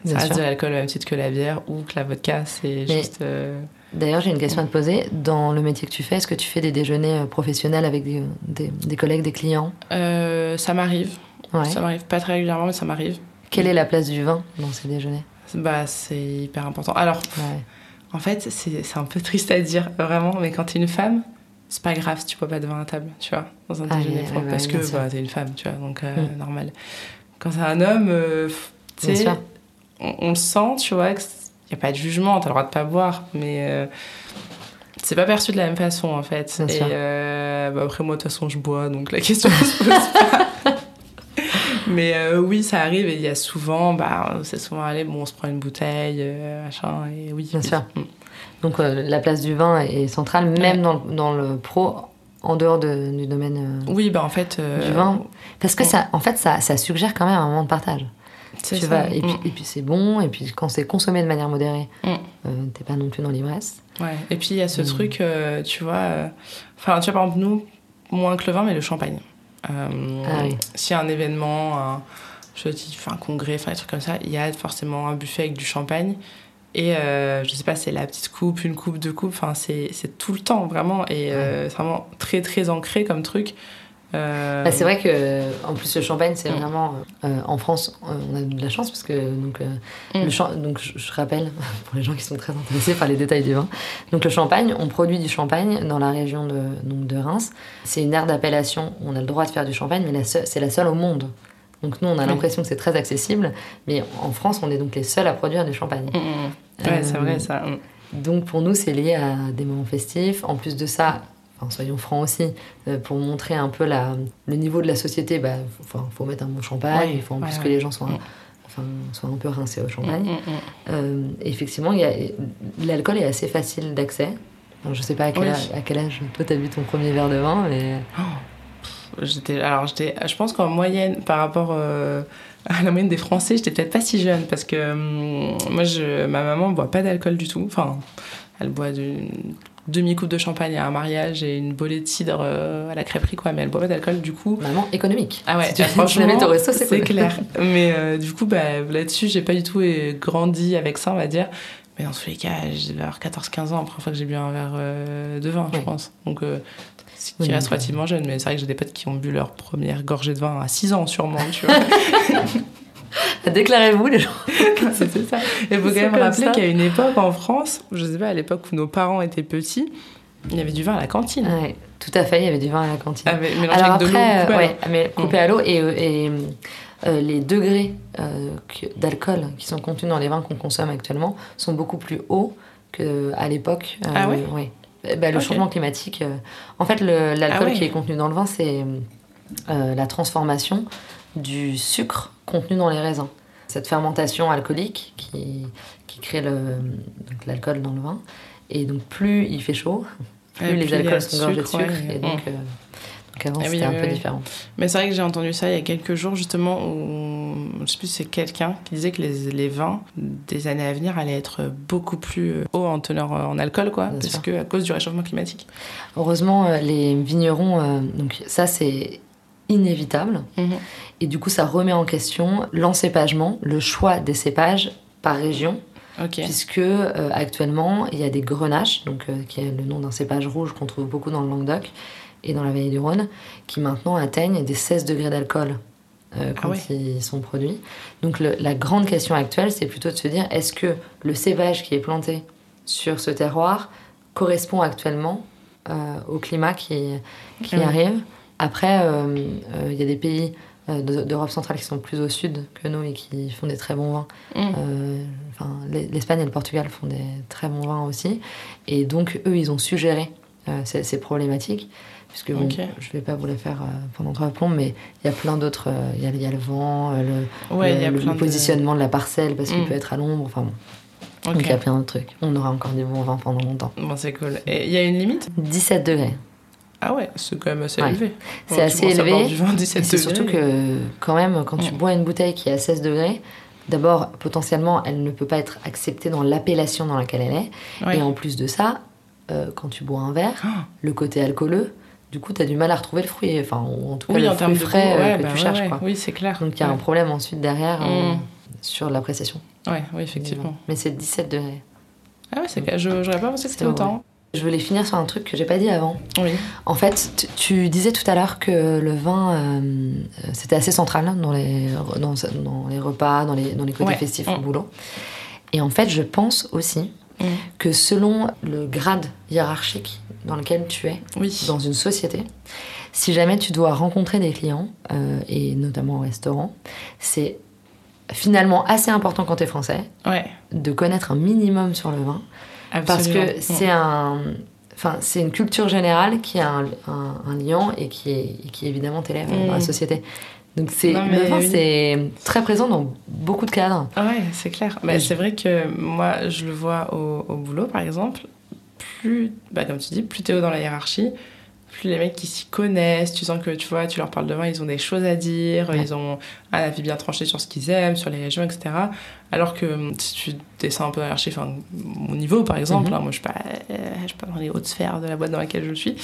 ça Bien reste sûr. de l'alcool au même titre que la bière ou que la vodka. C'est juste. euh, D'ailleurs, j'ai une question à te poser. Dans le métier que tu fais, est-ce que tu fais des déjeuners professionnels avec des, des- des collègues, des clients? Ça m'arrive. Ouais. Ça m'arrive pas très régulièrement, mais ça m'arrive. Quelle est la place du vin dans ces déjeuners? Bah, c'est hyper important. Alors, Ouais. en fait, c'est un peu triste à dire, vraiment, mais quand t'es une femme, c'est pas grave si tu bois pas de vin à table, tu vois, dans un Ah, déjeuner propre, parce que bah, t'es une femme, tu vois, donc euh, Mm. normal. Quand c'est un homme, euh, tu sais, on, on le sent, tu vois, qu'il n'y a pas de jugement, t'as le droit de pas boire, mais euh, c'est pas perçu de la même façon, en fait. Bien Et euh, bah, après, moi, de toute façon, je bois, donc la question se pose pas. Mais euh, oui, ça arrive et il y a souvent, bah, c'est souvent allé, bon, on se prend une bouteille, euh, machin, et oui. Bien sûr. Mm. Donc euh, la place du vin est centrale, même Ouais. dans, le- dans le pro, en dehors de- du domaine euh, Oui, bah en fait. euh, du vin. Parce que ça, en fait, ça, ça suggère quand même un moment de partage. c'est Tu ça. vas, et puis, Mm. et puis c'est bon, et puis quand c'est consommé de manière modérée, Mm. t'es pas non plus dans l'ivresse. Ouais. Et puis il y a ce Mm. truc, tu vois. Enfin, tu vois, par exemple, nous, moins que le vin, mais le champagne. Euh, Ah oui. S'il y a un événement, un, je dis, un congrès, enfin, des trucs comme ça, il y a forcément un buffet avec du champagne. Et euh, je sais pas, c'est la petite coupe, une coupe, deux coupes, enfin, c'est tout le temps, vraiment. Et euh, c'est vraiment très, très ancré comme truc. Euh, Bah, c'est vrai que, en plus, le champagne, c'est Mm. vraiment. euh, en France, euh, on a de la chance parce que. Donc, euh, Mm. le champ- donc je, rappelle, pour les gens qui sont très intéressés par les détails du vin. Donc, le champagne, on produit du champagne dans la région de, donc, de Reims. C'est une aire d'appellation, on a le droit de faire du champagne, mais c'est la seule au monde. Donc, nous, on a Oui. l'impression que c'est très accessible, mais en France, on est donc les seuls à produire du champagne. Mm, mm. Ouais, c'est vrai, ça. mm. Donc pour nous, c'est lié à des moments festifs. En plus de ça, enfin, soyons francs aussi, euh, pour montrer un peu la, le niveau de la société, il bah, faut, faut mettre un bon champagne, Ouais, il faut en ouais, plus que les gens soient, Mm. enfin, soient un peu rincés au champagne. Mm, mm. Euh, effectivement, l'alcool est assez facile d'accès. Je sais pas à quel, Oui. âge, à quel âge toi t'as bu ton premier verre de vin, mais J'étais, alors j'étais, je pense qu'en moyenne, par rapport euh, à la moyenne des Français, j'étais peut-être pas si jeune parce que hum, moi, je, ma maman boit pas d'alcool du tout. Enfin, elle boit une demi-coupe de champagne à un mariage et une bolée de cidre euh, à la crêperie, quoi. Mais elle boit pas d'alcool du coup. maman économique. Ah ouais, Si tu, franchement, tu l'invites au resto, c'est cool. clair. Mais euh, du coup, bah, là-dessus, j'ai pas du tout euh, grandi avec ça, on va dire. Mais dans tous les cas, j'ai vers 14-15 ans, la première fois que j'ai bu un verre euh, de vin, je pense. Donc, euh, ce Oui, qui reste relativement jeune. Mais c'est vrai que j'ai des potes qui ont bu leur première gorgée de vin à 6 ans, sûrement, tu vois. Déclarez-vous les gens. C'était ça. Il faut quand même rappeler qu'à une époque en France, je sais pas, à l'époque où nos parents étaient petits, il y avait du vin à la cantine. Ouais, tout à fait, il y avait du vin à la cantine. Avec, mélangé Alors avec de après, coupée, euh, ouais, mais coupé à l'eau et, et, euh, les degrés euh, d'alcool qui sont contenus dans les vins qu'on consomme actuellement sont beaucoup plus hauts qu'à l'époque. euh, Ah ouais? Eh ben, le changement climatique. En fait, l'alcool Ah qui est contenu dans le vin, c'est la transformation du sucre contenu dans les raisins. Cette fermentation alcoolique qui, qui crée l'alcool dans le vin. Et donc, plus il fait chaud, plus Et les alcools sont gorgés de sucre, ouais, et donc, euh, donc avant, Ah oui, c'était un oui, peu oui. différent. Mais c'est vrai que j'ai entendu ça il y a quelques jours, justement, où je sais plus c'est quelqu'un qui disait que les, les vins des années à venir allaient être beaucoup plus euh, hauts en teneur euh, en alcool, quoi, Bien parce sûr. que à cause du réchauffement climatique. Heureusement, les vignerons, euh, donc ça c'est inévitable. Et du coup, ça remet en question l'encépagement, le choix des cépages par région. Puisque euh, actuellement il y a des grenaches, donc euh, qui est le nom d'un cépage rouge qu'on trouve beaucoup dans le Languedoc et dans la vallée du Rhône, qui maintenant atteignent des 16 degrés d'alcool euh, quand Ah ouais. ils sont produits. Donc le- la grande question actuelle, c'est plutôt de se dire est-ce que le cépage qui est planté sur ce terroir correspond actuellement au climat qui, arrive Après, euh, euh, il y a des pays euh, de- d'Europe centrale qui sont plus au sud que nous et qui font des très bons vins. Mm. Euh, enfin, L'Espagne et le Portugal font des très bons vins aussi. Et donc, eux, ils ont suggéré euh, ces, ces problématiques. Puisque bon, je ne vais pas vous les faire euh, pendant trois plombs, mais il y a plein d'autres. Il y, a, il y a le vent, le, Ouais, le- il y a le plein de- positionnement de... la parcelle, parce qu'il Mm. peut être à l'ombre. Enfin bon. Donc il y a plein d'autres trucs. On aura encore du bon vin pendant longtemps. Bon, c'est cool. Et il y a une limite? 17 degrés. Ah ouais, c'est quand même assez Ouais. élevé. C'est assez élevé. Du vin 17 Et c'est surtout que, quand même, quand tu bois une bouteille qui est à 16 degrés, d'abord, potentiellement, elle ne peut pas être acceptée dans l'appellation dans laquelle elle est. Ouais. Et en plus de ça, euh, quand tu bois un verre, Ah. le côté alcooleux, du coup, tu as du mal à retrouver le fruit. Enfin, en tout cas, Oui, le en fruit frais goût, euh, ouais, que bah tu cherches. ouais. quoi. Oui, c'est clair. Donc il y a un problème ensuite derrière euh, Mm. sur l'appréciation. Ouais, oui, effectivement. Mais c'est 17 degrés. Ah ouais, c'est je- j'aurais pas pensé que c'était autant. Je voulais finir sur un truc que j'ai pas dit avant. Oui. En fait, tu, disais tout à l'heure que le vin, euh, euh, c'était assez central dans les, dans, dans les repas, dans les, dans les côtés Ouais. festifs Mm. au boulot. Et en fait, je pense aussi Mm. que selon le grade hiérarchique dans lequel tu es Oui. dans une société, si jamais tu dois rencontrer des clients, euh, et notamment au restaurant, c'est finalement assez important quand tu es français Ouais. de connaître un minimum sur le vin parce que c'est un enfin c'est une culture générale qui a un, un, un lien et qui est qui évidemment t'élève dans la Mm. société donc c'est oui. très présent dans beaucoup de cadres Ah Ouais, c'est clair. Bah, c'est vrai que moi, je le vois au, au boulot, par exemple. Plus, bah, comme tu dis, plus t'es haut dans la hiérarchie, plus les mecs qui s'y connaissent, tu sens que tu vois, tu leur parles de vin, ils ont des choses à dire, Ouais. ils ont un avis bien tranché sur ce qu'ils aiment, sur les régions, etc. Alors que hum, si tu descends un peu dans la hiérarchie, enfin, mon niveau par exemple, hein, moi je suis pas, euh, je suis pas dans les hautes sphères de la boîte dans laquelle je suis,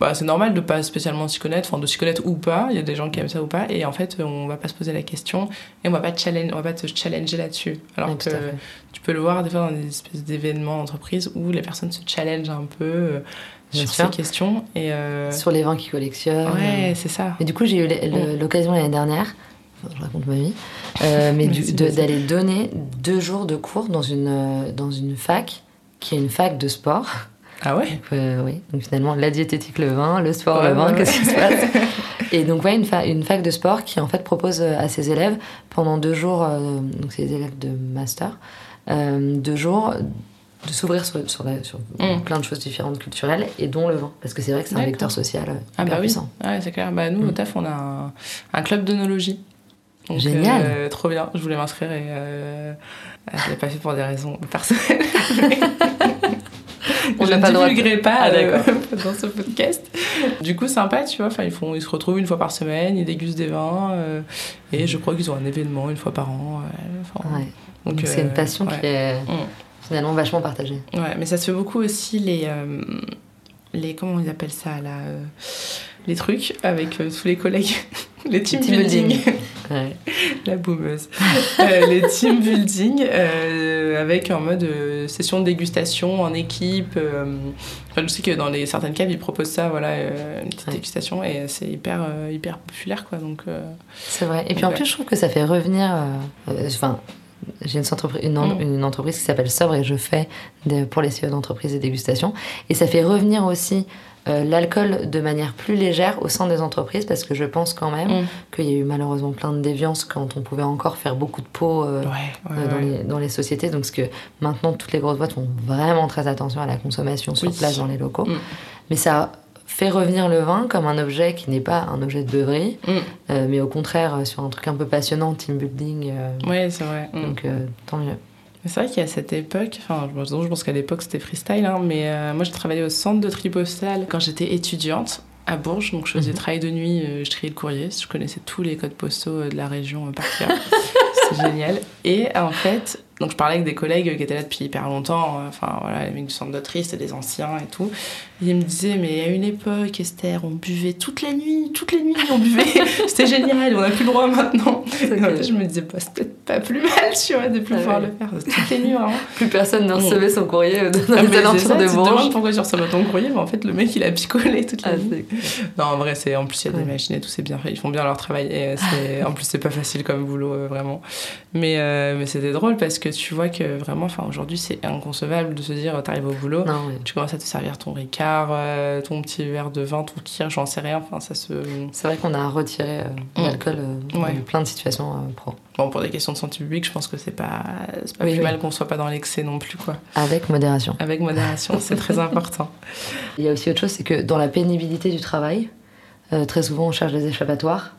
bah, c'est normal de pas spécialement s'y connaître, enfin de s'y connaître ou pas, il y a des gens qui aiment ça ou pas, et en fait on va pas se poser la question et on va pas, challenge, on va pas te challenger là-dessus. Alors que tu peux le voir des fois dans des espèces d'événements d'entreprise où les personnes se challengent un peu euh, Bien sur sûr. ces questions. Et euh, sur les vins qu'ils collectionnent ouais, c'est ça. mais du coup j'ai eu l'occasion l'année dernière enfin, je raconte ma vie euh, mais de- d'aller donner deux jours de cours dans une euh, dans une fac qui est une fac de sport Ah ouais Donc, euh, oui, donc finalement, la diététique, le vin, le sport, Ouais, le vin, ouais, qu'est-ce ouais. qui se passe? Et donc, ouais, une, fa- une fac de sport qui en fait propose à ses élèves, pendant deux jours, euh, donc c'est des élèves de master, euh, deux jours de s'ouvrir sur, sur, la- sur Mm. plein de choses différentes culturelles et dont le vin. Parce que c'est vrai que c'est un vecteur social euh, Ah hyper bah oui, ouais, c'est clair. Bah, nous, au Mm. TAF, on a un, un club d'œnologie. Donc, Génial. euh, trop bien. Je voulais m'inscrire et euh, je l'ai pas fait pour des raisons personnelles. On je ne divulguerai pas Ah, euh, dans ce podcast. Du coup, sympa, tu vois. Enfin, ils, font, ils se retrouvent une fois par semaine, ils dégustent des vins. euh, et je crois qu'ils ont un événement une fois par an. ouais. Enfin, Ouais. Donc, c'est une passion ouais. qui est Mm. Finalement vachement partagée. Ouais, mais ça se fait beaucoup aussi les. euh, les comment ils appellent ça là euh, Les trucs avec euh, tous les collègues. les team, team building. building. Ouais. La boumeuse. Les team building avec en mode session de dégustation en équipe. enfin, je sais que dans les, certaines caves, ils proposent ça, voilà, une petite Ouais. dégustation et c'est hyper, hyper populaire quoi. Donc, C'est vrai. Et puis en Ouais. plus, je trouve que ça fait revenir. Enfin, j'ai une, entreprise- une, en- Mm. une entreprise qui s'appelle Sobre et je fais des- pour les CEO d'entreprise des dégustations. Et ça fait revenir aussi euh, l'alcool de manière plus légère au sein des entreprises parce que je pense quand même Mm. qu'il y a eu malheureusement plein de déviances quand on pouvait encore faire beaucoup de pots. euh, ouais, ouais, euh, dans, ouais. les, dans les sociétés. Donc, ce que maintenant, toutes les grosses boîtes font vraiment très attention à la consommation sur Oui. place dans les locaux. Mm. Mais ça fait revenir le vin comme un objet qui n'est pas un objet de beuverie, Mm. euh, mais au contraire euh, sur un truc un peu passionnant, team building. euh, Ouais, c'est vrai. Mm. Donc, euh, tant mieux. C'est vrai qu'à cette époque, enfin, je pense- qu'à l'époque c'était freestyle, hein, mais euh, moi j'ai travaillé au centre de tri postal quand j'étais étudiante à Bourges, donc je faisais Mhm. travail de nuit, je triais le courrier, je connaissais tous les codes postaux de la région par cœur. C'est génial. Et en fait, donc je parlais avec des collègues qui étaient là depuis hyper longtemps, enfin voilà, les mecs du centre de tri, c'était des anciens et tout. Il me disait, mais à une époque, Esther, on buvait toute la nuit, toute la nuit, on buvait. C'était génial, on n'a plus le droit maintenant. Okay. je me disais, bah, c'est peut-être pas plus mal, tu vois, de plus ah pouvoir le faire toutes les nuits, vraiment. Plus personne ne recevait son courrier dans ah, les alentours de Bourges. pourquoi tu recevais ton courrier, mais en fait, le mec, il a picolé toute la ah, nuit. Non, en vrai, c'est, en plus, il y a des machines et tout, c'est bien fait. Ils font bien leur travail. Et en plus, c'est pas facile comme boulot, euh, vraiment. Mais, euh, mais c'était drôle parce que tu vois que vraiment, aujourd'hui, c'est inconcevable de se dire, t'arrives au boulot, non, tu commences à te servir ton Ricard, euh, ton petit verre de vin, ton kir, j'en sais rien. Enfin, ça se. C'est vrai qu'on a retiré euh, mm. l'alcool euh, dans plein de situations pro. Bon, pour des questions de santé publique, je pense que c'est pas, pas plus mal qu'on soit pas dans l'excès non plus, quoi. Avec modération. Avec modération, c'est très important. Il y a aussi autre chose, c'est que dans la pénibilité du travail, très souvent on cherche des échappatoires.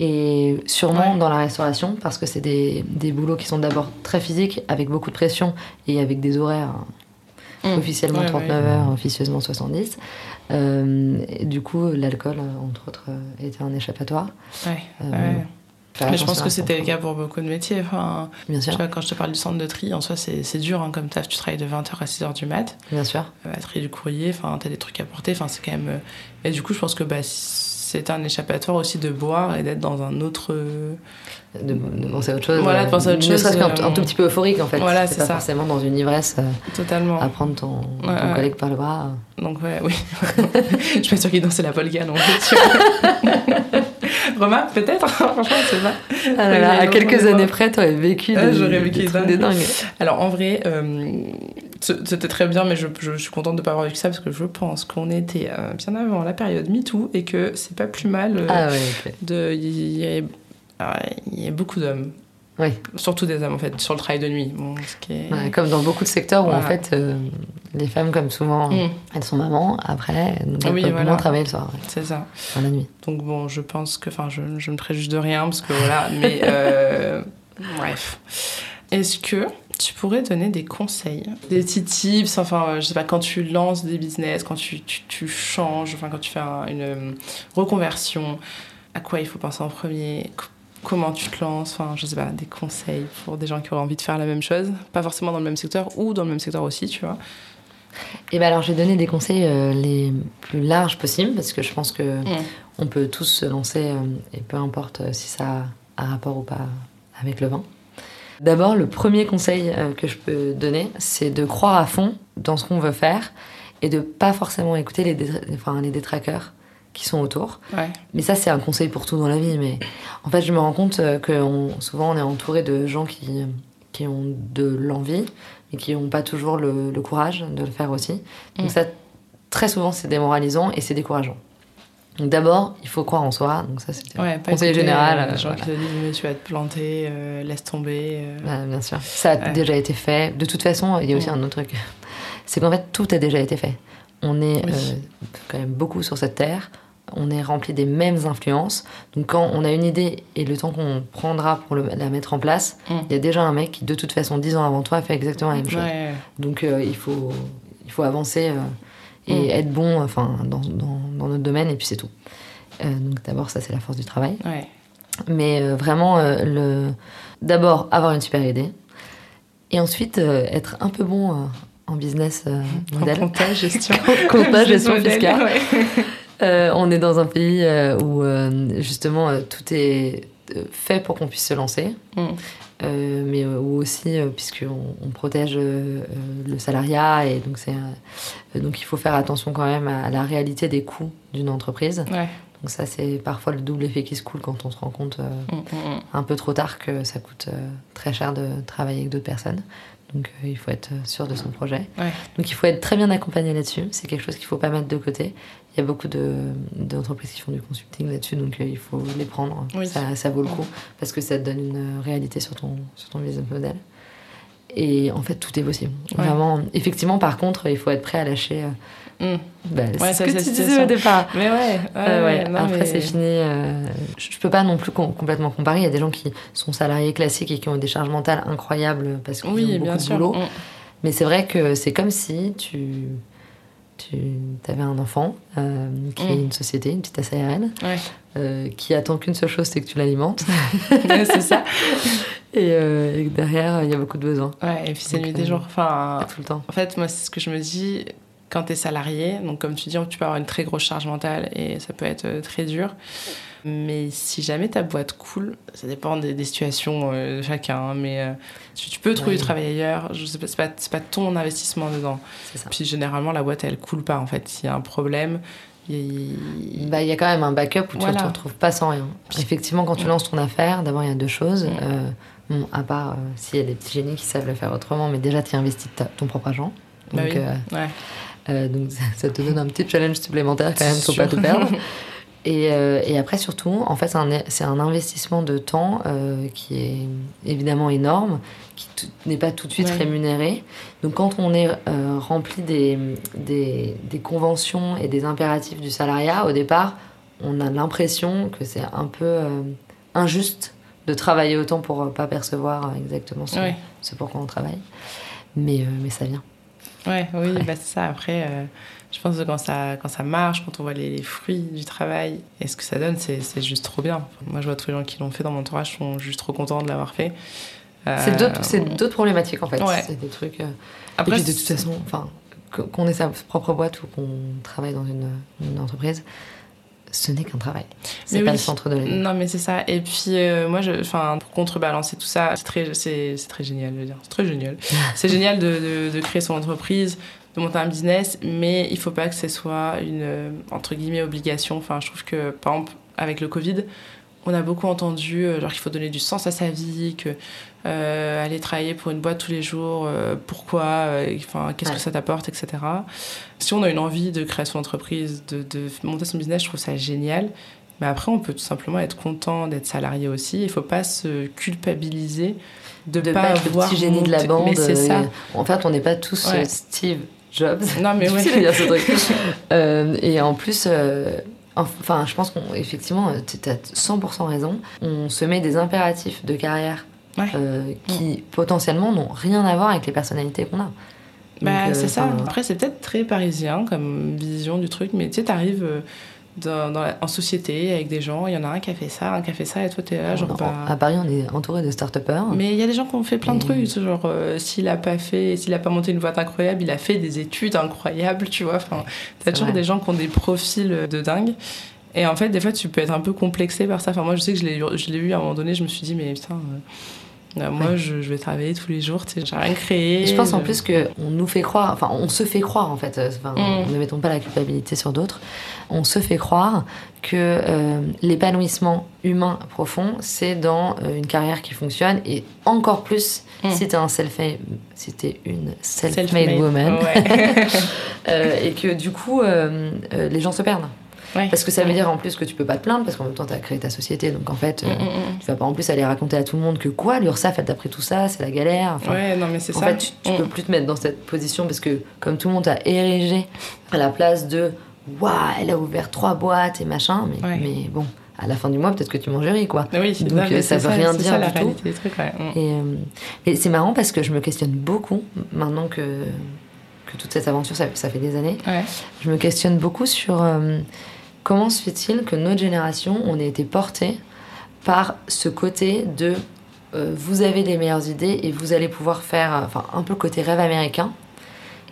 Et sûrement dans la restauration, parce que c'est des, des boulots qui sont d'abord très physiques, avec beaucoup de pression et avec des horaires Mmh. officiellement 39 heures, officieusement 70. Euh, du coup, l'alcool, entre autres, euh, était un échappatoire. Ouais, euh, Mais je pense que c'était le cas pour beaucoup de métiers. Enfin, Bien sûr. Tu vois, quand je te parle du centre de tri, en soi, c'est dur hein, comme taf. Tu travailles de 20h à 6h du mat. Bien sûr. à trier du courrier, enfin, t'as des trucs à porter. Enfin, c'est quand même. Et du coup, je pense que bah, c'est un échappatoire aussi de boire et d'être dans un autre. De, penser à autre chose. Voilà, de penser à autre chose. Ne serait-ce qu'un un tout petit peu euphorique en fait. Voilà, c'est pas ça. forcément dans une ivresse. Euh, Totalement. À prendre ton, ton ouais, collègue par le bras. Donc, ouais, oui. je suis pas sûre qu'il dansait la polka non. Remarque, peut-être, franchement, c'est pas. Ah là là, à quelques années près, t'aurais vécu des, J'aurais vécu des, des dingues. Alors, en vrai, euh, c'était très bien, mais je, je, suis contente de ne pas avoir vécu ça parce que je pense qu'on était euh, bien avant la période MeToo et que c'est pas plus mal. Euh, ah ouais, okay. de, il, y a, il y a beaucoup d'hommes. Oui. Surtout des hommes, en fait, sur le travail de nuit. Bon, ce qui est... ouais, comme dans beaucoup de secteurs où, voilà. en fait, euh, les femmes, comme souvent, mm. elles sont mamans, après, donc elles oui, peuvent voilà. moins travailler le soir. Ouais. C'est ça. Dans la nuit. Donc, bon, je pense que, enfin, je, je ne préjuge de rien, parce que voilà, mais euh, bref. Est-ce que tu pourrais donner des conseils, des petits tips, enfin, je sais pas, quand tu lances des business, quand tu, tu, tu changes, enfin, quand tu fais un, une reconversion, à quoi il faut penser en premier Comment tu te lances Enfin, je sais pas, des conseils pour des gens qui auraient envie de faire la même chose, pas forcément dans le même secteur ou dans le même secteur aussi, tu vois. Et ben alors, je vais donner des conseils euh, les plus larges possibles parce que je pense que mmh. on peut tous se lancer euh, et peu importe euh, si ça a rapport ou pas avec le vin. D'abord, le premier conseil euh, que je peux donner, c'est de croire à fond dans ce qu'on veut faire et de pas forcément écouter les, détra enfin, les détraqueurs qui sont autour. Ouais. Mais ça, c'est un conseil pour tout dans la vie. Mais en fait, je me rends compte que on, souvent, on est entouré de gens qui, qui ont de l'envie, mais qui n'ont pas toujours le, le, courage de le faire aussi. Donc mm. ça, très souvent, c'est démoralisant et c'est décourageant. Donc d'abord, il faut croire en soi. Donc ça, c'était ouais, conseil général. Euh, les gens voilà. qui te disent mais tu vas te planter, euh, laisse tomber. Euh... Bah, bien sûr, ça a ouais. déjà été fait. De toute façon, il y a aussi ouais. un autre truc, c'est qu'en fait tout a déjà été fait. On est oui. euh, quand même beaucoup sur cette terre. On est rempli des mêmes influences. Donc quand on a une idée et le temps qu'on prendra pour le, la mettre en place, il mm. y a déjà un mec qui de toute façon dix ans avant toi a fait exactement la même chose. Donc euh, il faut il faut avancer euh, et mmh. être bon enfin, dans, dans, dans, notre domaine, et puis c'est tout. Euh, donc d'abord, ça, c'est la force du travail. Ouais. Mais euh, vraiment, euh, le... d'abord, avoir une super idée, et ensuite, être un peu bon en business modèle. En comptage, gestion. comptage, gestion fiscale. Ouais. on est dans un pays où, justement, tout est fait pour qu'on puisse se lancer. Mmh. Euh, mais euh, aussi euh, puisqu'on on protège euh, le salariat et donc c'est donc il faut faire attention quand même à, la réalité des coûts d'une entreprise. Donc ça c'est parfois le double effet qui se coule quand on se rend compte mmh, mmh. un peu trop tard que ça coûte très cher de travailler avec d'autres personnes. Donc euh, il faut être sûr de son projet. Ouais. Donc il faut être très bien accompagné là-dessus. C'est quelque chose qu'il ne faut pas mettre de côté. Il y a beaucoup d'entreprises qui font du consulting là-dessus, donc euh, il faut les prendre. Oui. Ça, ça, vaut le coup parce que ça te donne une réalité sur ton, sur ton business model. Et en fait, tout est possible. Ouais. Vraiment, effectivement, par contre, il faut être prêt à lâcher. Mmh. Bah, ouais, c'est ce que tu disais au départ. Mais ouais, ouais, euh, ouais. Non, Après, mais... c'est fini. Euh, je peux pas non plus com complètement comparer. Il y a des gens qui sont salariés classiques et qui ont des charges mentales incroyables parce qu'ils oui, ont beaucoup de sûr. boulot. Mmh. Mais c'est vrai que c'est comme si tu tu avais un enfant euh, qui mmh. est une société, une petite SARL, ouais. euh, qui attend qu'une seule chose, c'est que tu l'alimentes. ouais, c'est ça. Et, euh, et, derrière, il y a beaucoup de besoins. Ouais, et puis c'est nuit des jours. Enfin, tout le temps. En fait, moi, c'est ce que je me dis quand tu es salarié. Donc, comme tu dis, tu peux avoir une très grosse charge mentale et ça peut être euh, très dur. Mais si jamais ta boîte coule, ça dépend des, situations euh, de chacun, hein, mais euh, tu, peux trouver du travail ailleurs. C'est pas, pas ton investissement dedans. Ça. Puis généralement, la boîte, elle coule pas en fait. S'il y a un problème, il... Bah, y a quand même un backup où tu ne te retrouves pas sans rien. Effectivement, quand tu lances ton affaire, d'abord, il y a deux choses. bon, à part s'il y a des petits génies qui savent le faire autrement, mais déjà, tu investis ton propre argent. Bah donc, euh, donc ça, te donne un petit challenge supplémentaire quand même, faut pas tout perdre. Et, euh, et, après, surtout, en fait, c'est un, investissement de temps euh, qui est évidemment énorme, qui n'est pas tout de suite rémunéré. Donc, quand on est rempli des, des, des, conventions et des impératifs du salariat, au départ, on a l'impression que c'est un peu injuste de travailler autant pour pas percevoir exactement ce, ce pourquoi on travaille. Mais, mais ça vient. Ouais, oui, bah, c'est ça. Après, euh, je pense que quand ça, quand ça marche, quand on voit les, fruits du travail et ce que ça donne, c'est, juste trop bien. Moi, je vois tous les gens qui l'ont fait dans mon entourage sont juste trop contents de l'avoir fait. c'est, d'autres, d'autres problématiques, en fait. C'est des trucs. Euh, Après, de toute façon, enfin, qu'on ait sa propre boîte ou qu'on travaille dans une, une entreprise, ce n'est qu'un travail. C'est pas le centre de la vie. Non, mais c'est ça. Et puis, euh, moi, je, pour contrebalancer tout ça, c'est très, c'est, très génial, je veux dire. C'est très génial. c'est génial de, de, créer son entreprise, de monter un business, mais il faut pas que ce soit une, euh, entre guillemets, obligation. Enfin, je trouve que, par exemple, avec le Covid, on a beaucoup entendu euh, genre qu'il faut donner du sens à sa vie, que euh, aller travailler pour une boîte tous les jours, euh, pourquoi, enfin qu'est-ce que ça t'apporte, etc. Si on a une envie de créer son entreprise, de, de, monter son business, je trouve ça génial. Mais après, on peut tout simplement être content d'être salarié aussi. Il faut pas se culpabiliser de, de pas, pas être le petit génie de la bande. Mais c'est ça. En fait, on n'est pas tous Steve Jobs. Non, mais ouais. ce truc. et en plus Enfin, je pense qu'effectivement, tu as 100% raison. On se met des impératifs de carrière euh, qui potentiellement n'ont rien à voir avec les personnalités qu'on a. Bah, euh, c'est ça. Après, c'est peut-être très parisien comme vision du truc, mais tu sais, t'arrives euh, en société avec des gens, il y en a un qui a fait ça, un qui a fait ça, et toi t'es là, genre. Bah... À Paris, on est entouré de start-upers. Mais il y a des gens qui ont fait plein de trucs, genre euh, s'il a pas fait, s'il a pas monté une boîte incroyable, il a fait des études incroyables, tu vois. Enfin, t'as toujours des gens qui ont des profils de dingue. Et en fait, des fois, tu peux être un peu complexé par ça. Enfin, moi, je sais que je l'ai eu à un moment donné, je me suis dit, mais putain. Euh, euh, moi, je, vais travailler tous les jours, j'ai rien créé. je pense en plus qu'on nous fait croire, enfin, on se fait croire en fait, euh, enfin, mm. ne mettons pas la culpabilité sur d'autres, on se fait croire que euh, l'épanouissement humain profond, c'est dans une carrière qui fonctionne et encore plus mm. si t'es un self-made, si t'es une self-made woman, et que du coup, les gens se perdent. Parce que ça veut dire en plus que tu peux pas te plaindre parce qu'en même temps tu as créé ta société donc en fait euh, mm, mm, mm. tu vas pas en plus aller raconter à tout le monde que quoi l'URSSAF elle t'a pris tout ça c'est la galère. ouais non mais c'est ça. En fait tu, peux plus te mettre dans cette position parce que comme tout le monde t'a érigé à la place de waouh elle a ouvert trois boîtes et machin mais, mais bon à la fin du mois, peut-être que tu mangerais, quoi. Oui, Donc euh, ça, veut rien dire du tout. et, euh, et c'est marrant parce que je me questionne beaucoup maintenant que, que toute cette aventure, ça, ça fait des années. Je me questionne beaucoup sur Comment se fait-il que notre génération, on ait été porté par ce côté de euh, vous avez les meilleures idées et vous allez pouvoir faire, euh, enfin un peu le côté rêve américain?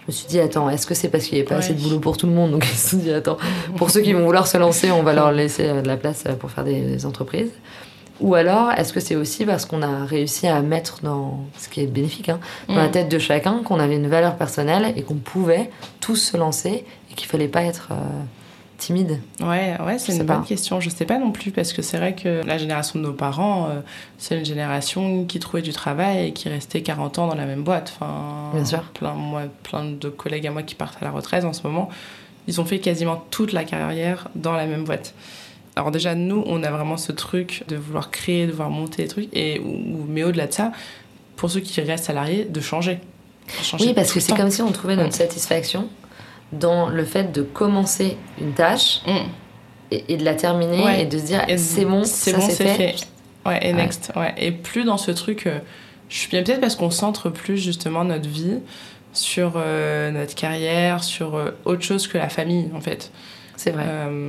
Je me suis dit, attends, est-ce que c'est parce qu'il n'y a pas assez de boulot pour tout le monde? Donc ils se sont dit, attends, pour ceux qui vont vouloir se lancer, on va leur laisser euh, de la place pour faire des, entreprises. Ou alors, est-ce que c'est aussi parce qu'on a réussi à mettre dans, ce qui est bénéfique, hein, dans la mm. tête de chacun, qu'on avait une valeur personnelle et qu'on pouvait tous se lancer et qu'il fallait pas être timide Ouais, ouais c'est une bonne question. Je sais pas non plus, parce que c'est vrai que la génération de nos parents, euh, c'est une génération qui trouvait du travail et qui restait 40 ans dans la même boîte. Enfin, Bien sûr. Plein, moi, plein de collègues à moi qui partent à la retraite en ce moment, ils ont fait quasiment toute la carrière dans la même boîte. Alors déjà, nous, on a vraiment ce truc de vouloir créer, de vouloir monter des trucs, et, mais au-delà de ça, pour ceux qui restent salariés, de changer. oui, parce que c'est comme si on trouvait notre satisfaction dans le fait de commencer une tâche mm. et, de la terminer et de se dire c'est bon, c'est bon, c'est fait. Ouais, et next. Ouais. Et plus dans ce truc, euh, je suis bien peut-être parce qu'on centre plus justement notre vie sur euh, notre carrière, sur euh, autre chose que la famille en fait. C'est vrai.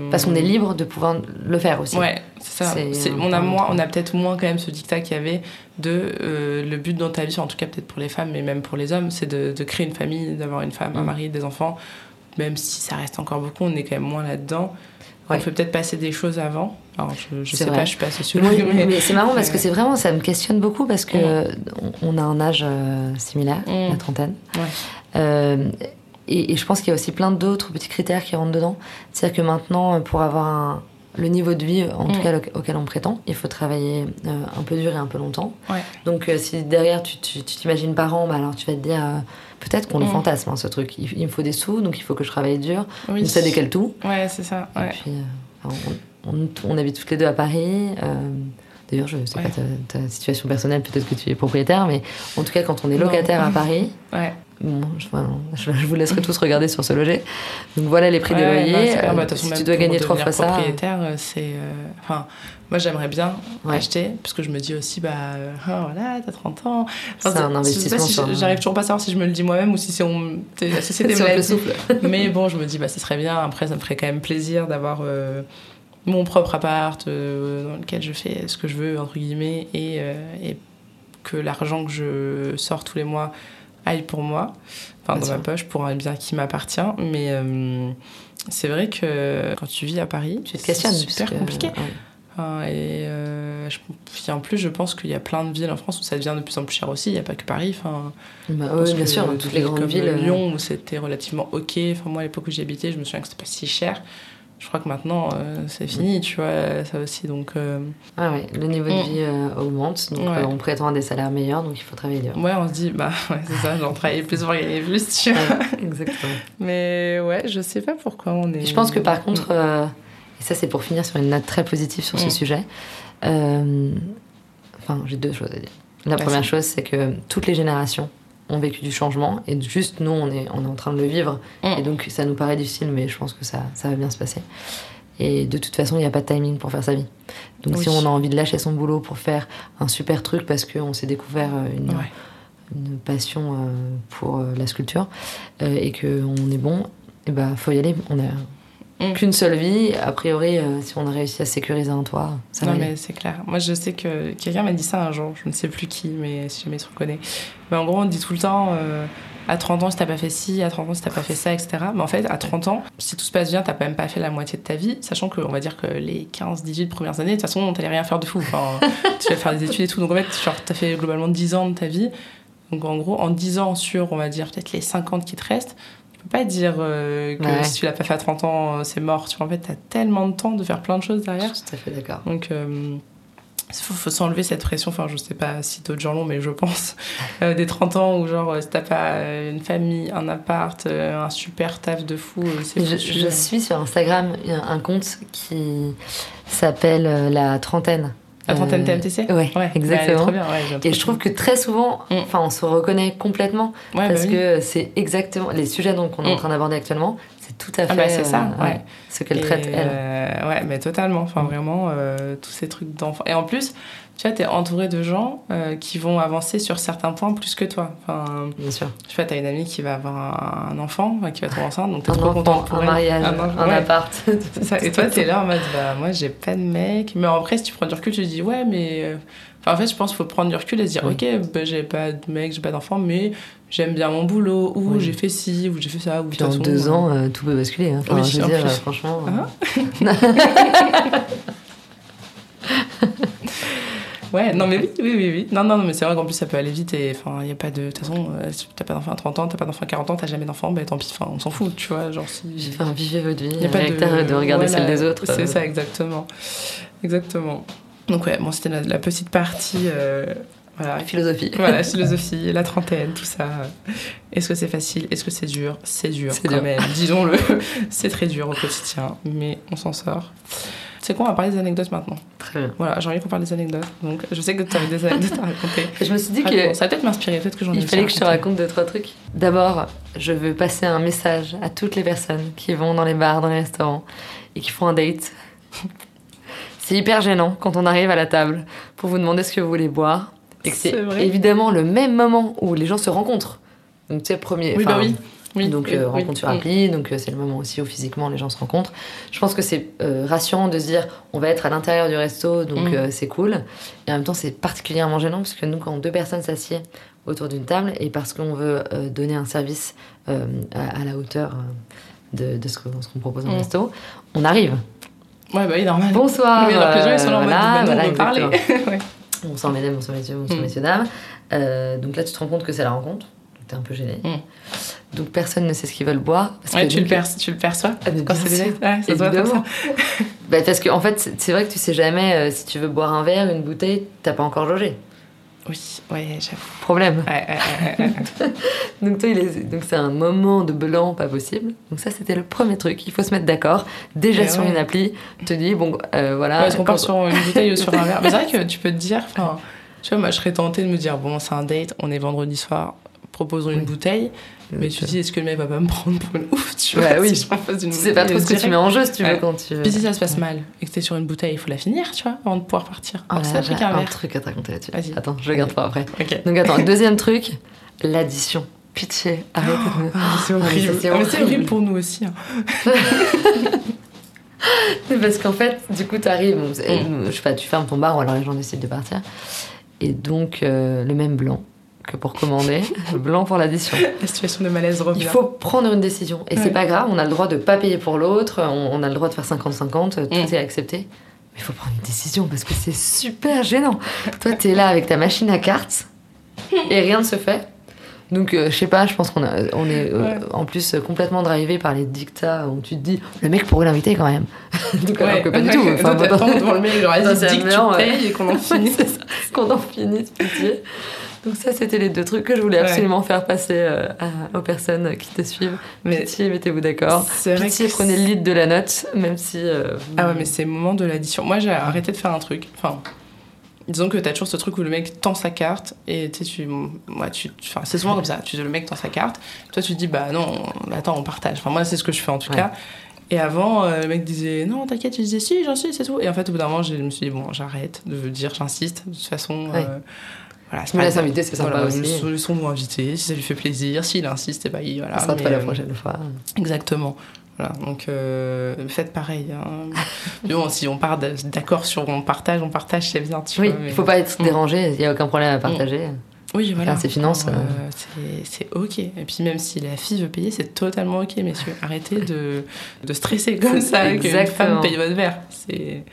Parce qu'on est libre de pouvoir le faire aussi. Ouais, c'est ça. on, a moins, on a peut-être moins quand même ce dictat qu'il y avait de le but dans ta vie, en tout cas peut-être pour les femmes, mais même pour les hommes, c'est de, de, créer une famille, d'avoir une femme, un mm. mari, des enfants même si ça reste encore beaucoup, on est quand même moins là-dedans. On peut peut-être passer des choses avant. Alors, je, je sais pas, je suis pas sociologue. Oui, mais, mais c'est marrant parce que Ouais. c'est vraiment, ça me questionne beaucoup parce que on a un âge euh, similaire, Mm. la trentaine. Ouais. Euh, et, et je pense qu'il y a aussi plein d'autres petits critères qui rentrent dedans. C'est-à-dire que maintenant, pour avoir un- le niveau de vie, en tout Mm. cas auquel on prétend, il faut travailler euh, un peu dur et un peu longtemps. Ouais. Donc si derrière tu t'imagines parent, bah alors tu vas te dire, peut-être qu'on le Mm. fantasme, hein, ce truc. Il, il me faut des sous, donc il faut que je travaille dur. Oui. Donc ça décale tout. Ouais, c'est ça. Et puis, euh, on, on- on habite toutes les deux à Paris. euh, D'ailleurs, je sais Ouais. pas ta, ta situation personnelle, peut-être que tu es propriétaire, mais en tout cas, quand on est Non. locataire à Paris, Ouais. bon, je, voilà, je- je vous laisserai tous regarder sur ce loger. Donc voilà les prix Ouais, des loyers. non. Euh, Bah, si tu dois gagner trois fois ça. propriétaire, c'est. Enfin, moi, j'aimerais bien Ouais. acheter, parce que je me dis aussi, bah, euh, ah, voilà, t'as 30 ans. C'est un investissement si J'arrive toujours pas à savoir si je me le dis moi-même ou si c'est la société me l'a souffle. Mais bon, je me dis, bah, ce serait bien. Après, ça me ferait quand même plaisir d'avoir euh, mon propre appart euh, dans lequel je fais ce que je veux, entre guillemets, et, euh, et que l'argent que je sors tous les mois aille pour moi, enfin dans ma poche, pour un bien qui m'appartient. Mais c'est vrai que quand tu vis à Paris, c'est super compliqué. ouais. Enfin, et euh, je- en plus, je pense qu'il y a plein de villes en France où ça devient de plus en plus cher aussi. Il n'y a pas que Paris. Enfin, Bah, bien sûr, dans toutes les grandes comme villes. euh, Lyon, où c'était relativement ok. Enfin, moi, à l'époque où j'y habitais, je me souviens que c'était pas si cher. Je crois que maintenant, euh, c'est fini, tu vois, ça aussi. Donc, euh, Ah le niveau de Mm. vie augmente, donc Ouais. on prétend à des salaires meilleurs, donc il faut travailler dur. ouais, on se dit, bah, ouais, c'est ça, j'en travaille plus pour gagner plus, tu vois. Exactement. Mais ouais, je sais pas pourquoi on est. Je pense que par contre, et ça c'est pour finir sur une note très positive sur ce Mm. sujet, euh, enfin j'ai deux choses à dire. La première chose c'est que toutes les générations ont vécu du changement et juste nous on est, on est en train de le vivre Mm. et donc ça nous paraît difficile mais je pense que ça, ça va bien se passer. Et de toute façon il n'y a pas de timing pour faire sa vie. Donc Oui. si on a envie de lâcher son boulot pour faire un super truc parce qu'on s'est découvert euh, une, Ouais. une passion euh, pour la sculpture et qu'on est bon, et bah faut y aller. On a Mm. qu'une seule vie. A priori, euh, si on a réussi à sécuriser un toit, ça non, va mais aller. c'est clair. Moi, je sais que quelqu'un m'a dit ça un jour, je ne sais plus qui, mais si jamais il se reconnaît. Mais en gros, on dit tout le temps, euh, à 30 ans, si t'as pas fait ci, à 30 ans, si t'as pas fait ça, etc. Mais en fait, à 30 ans, si tout se passe bien, t'as quand même pas fait la moitié de ta vie, sachant que, on va dire que les 15, 18 premières années, de toute façon, t'allais rien faire de fou. Enfin, tu vas faire des études et tout. Donc en fait, genre, t'as fait globalement 10 ans de ta vie. Donc en gros, en 10 ans sur, on va dire, peut-être les 50 qui te restent, tu peux pas dire euh, que Ouais. si tu l'as pas fait à 30 ans, euh, c'est mort. Tu vois, en fait, t'as tellement de temps de faire plein de choses Je derrière. suis tout à fait d'accord. Donc, euh, il faut, faut s'enlever cette pression. Enfin, je sais pas si d'autres gens l'ont, mais je pense. Euh, des 30 ans où, genre, euh, si t'as pas euh, une famille, un appart, euh, un super taf de fou, euh, c'est Je, je suis sur Instagram un, un compte qui s'appelle euh, La Trentaine. La trentaine Euh, TMTC Ouais, Bah, exactement. trop bien, ouais, j'aime trop Et je trouve que très souvent, Mm. enfin, on se reconnaît complètement parce bah oui. que c'est exactement les sujets donc qu'on est en Mm. train d'aborder actuellement. Tout à fait Ah bah, c'est ça, euh, ouais. ce qu'elle traite elle. euh, ouais, mais totalement. Enfin, vraiment, euh, tous ces trucs d'enfants. Et en plus, tu vois, t'es entouré de gens euh, qui vont avancer sur certains points plus que toi. Enfin, Bien sûr. tu vois, t'as une amie qui va avoir un, enfant, qui va tomber enceinte, donc t'es trop contente pour un elle. mariage, Un ouais. appart. Ça. Et toi, t'es là en mode, bah, moi, j'ai pas de mec. Mais après, si tu prends du recul, tu te dis, ouais, mais. Enfin, en fait, je pense qu'il faut prendre du recul et se dire, Oui. ok, bah, j'ai pas de mec, j'ai pas d'enfant, mais j'aime bien mon boulot, ou Oui. j'ai fait ci, ou j'ai fait ça, ou de Puis en façon, deux euh, ans, euh, tout peut basculer. hein. Enfin, Oui, je veux dire, plus. franchement. euh, Ah. Ouais, non, mais oui, oui, oui, oui. Non, non, mais c'est vrai qu'en plus, ça peut aller vite et enfin, il y a pas de. De toute façon, euh, si t'as pas d'enfant à 30 ans, t'as pas d'enfant à 40 ans, t'as jamais d'enfant, bah tant pis, enfin, on s'en fout, tu vois. Genre, si. Enfin, vivez votre vie. Y a pas de... de regarder voilà, celle des autres. C'est euh, ça, exactement. Exactement. Donc, ouais, bon, c'était la, la petite partie. euh, voilà, Philosophie. voilà, philosophie, la trentaine, tout ça. Est-ce que c'est facile? Est-ce que c'est dur? C'est dur, C'est quand dur. même. Disons-le, c'est très dur au quotidien, mais on s'en sort. C'est quoi? On va parler des anecdotes maintenant. Très bien. Voilà, j'ai envie qu'on parle des anecdotes. Donc, je sais que tu avais des anecdotes à raconter. Je me suis dit Raconte. que Ça va peut-être m'inspirer, peut-être que j'en ai il fallait que je te raconte deux, trois trucs. D'abord, je veux passer un message à toutes les personnes qui vont dans les bars, dans les restaurants et qui font un date. C'est hyper gênant quand on arrive à la table pour vous demander ce que vous voulez boire. Et que c'est évidemment le même moment où les gens se rencontrent. Donc, tu sais, premier. Oui, bah oui. oui. donc euh, rencontre sur Mm. appli, donc euh, c'est le moment aussi où physiquement les gens se rencontrent. Je pense que c'est euh, rassurant de se dire on va être à l'intérieur du resto, donc Mm. euh, c'est cool. Et en même temps c'est particulièrement gênant parce que nous quand deux personnes s'assiedent autour d'une table et parce qu'on veut donner un service à, à la hauteur de, de ce qu'on ce qu'on propose en Mm. resto. On arrive. Ouais, bah oui, normal. Bonsoir. Oui, alors que les gens, ils sont là en euh, mode, voilà, bah voilà, on veut parler. Ouais. Bonsoir mesdames, bonsoir messieurs, bonsoir Mm. messieurs, dames. Euh, donc là, tu te rends compte que c'est la rencontre. T'es un peu gêné. Mm. Donc personne ne sait ce qu'ils veulent boire. Parce Ouais, que tu, le perçois, tu le perçois Ah, quand c'est des sûr, dates Ouais, ça se voit comme évidemment. ça. Bah, parce qu'en fait, c'est- c'est vrai que tu sais jamais euh, si tu veux boire un verre, une bouteille, t'as pas encore jaugé. Oui, ouais, j'avoue. Problème. Ouais, ouais, ouais, ouais, ouais. Donc toi, il est- donc c'est un moment de blanc pas possible. Donc ça, c'était le premier truc. Il faut se mettre d'accord. Déjà Mais sur ouais. une appli, te dis bon, euh, voilà. Ouais, Est-ce qu'on part sur une bouteille ou sur un verre Mais c'est vrai que tu peux te dire, enfin, tu vois, moi je serais tentée de me dire, bon, c'est un date, on est vendredi soir, proposons une Oui. bouteille. Mais tu te dis, est-ce que le mec va pas me prendre pour une ouf, tu Ouais, vois, oui. si je une Tu sais pas trop ce que tu mets en jeu si tu veux Ouais. quand tu. Puis si ça se passe mal et que t'es sur une bouteille, il faut la finir, tu vois, avant de pouvoir partir. Oh Alors, ça j'ai un verre. truc à te raconter là-dessus. Vas-y. Attends, je le garde pour après. Donc attends, deuxième truc, l'addition. Pitié, arrêtez de me. Ah, c'est horrible. c'est Ah, c'est horrible. horrible pour nous aussi. hein. Parce qu'en fait, du coup, t'arrives, Mm. je sais pas, tu fermes ton bar ou alors les gens décident de partir. Et donc, euh, le même blanc que pour commander, blanc pour l'addition. La situation de malaise revient. Il faut prendre une décision. Et c'est Ouais. pas grave, on a le droit de pas payer pour l'autre, on, on a le droit de faire 50-50, tout Mm. est accepté. Mais il faut prendre une décision parce que c'est super gênant. Toi, t'es là avec ta machine à cartes et rien ne se fait. Donc, euh, je sais pas, je pense qu'on a- on est euh, Ouais. en plus euh, complètement drivé par les dictats où tu te dis, le mec pourrait l'inviter quand même. Donc, alors Ouais. que pas du tout. T'attends devant le mec, genre, Ça, vas-y, c'est dis que tu payes et qu'on en finisse. c'est qu'on en finisse, pitié. Donc ça, c'était les deux trucs que je voulais Ouais. absolument faire passer euh, à- aux personnes qui te suivent. Mais- Pitié, mettez-vous d'accord. Pitié, prenez le lead de la note, même si... euh, vous- Ah ouais, mais c'est le moment de l'addition. Moi, j'ai arrêté de faire un truc. Enfin, disons que t'as toujours ce truc où le mec tend sa carte et tu sais, tu. Ouais, tu enfin, c'est souvent comme ça. Tu le mec tend sa carte. Toi, tu te dis, bah non, attends, on partage. Enfin, moi, c'est ce que je fais en tout Ouais. cas. Et avant, euh, le mec disait, non, t'inquiète, je disais, si, j'en suis, c'est tout. Et en fait, au bout d'un moment, je me suis dit, bon, j'arrête de dire, j'insiste. De toute façon. Ouais. euh, voilà, Je me laisse inviter, c'est sympa Voilà, aussi. laissons- Laissons-nous inviter, si ça lui fait plaisir. S'il insiste, et bah, il, voilà. ça sera pas la euh, prochaine fois. Exactement. Voilà, donc euh, faites pareil. Hein. Bon, si on part d'accord sur on partage, on partage, c'est bien. Tu Oui, il mais- faut pas être Mm. dérangé, il n'y a aucun problème à partager. Oui, voilà. Faire ses finances, euh. c'est- ok. Et puis même si la fille veut payer, c'est totalement ok, messieurs. Arrêtez de, de stresser comme ça qu'une femme paye votre verre. C'est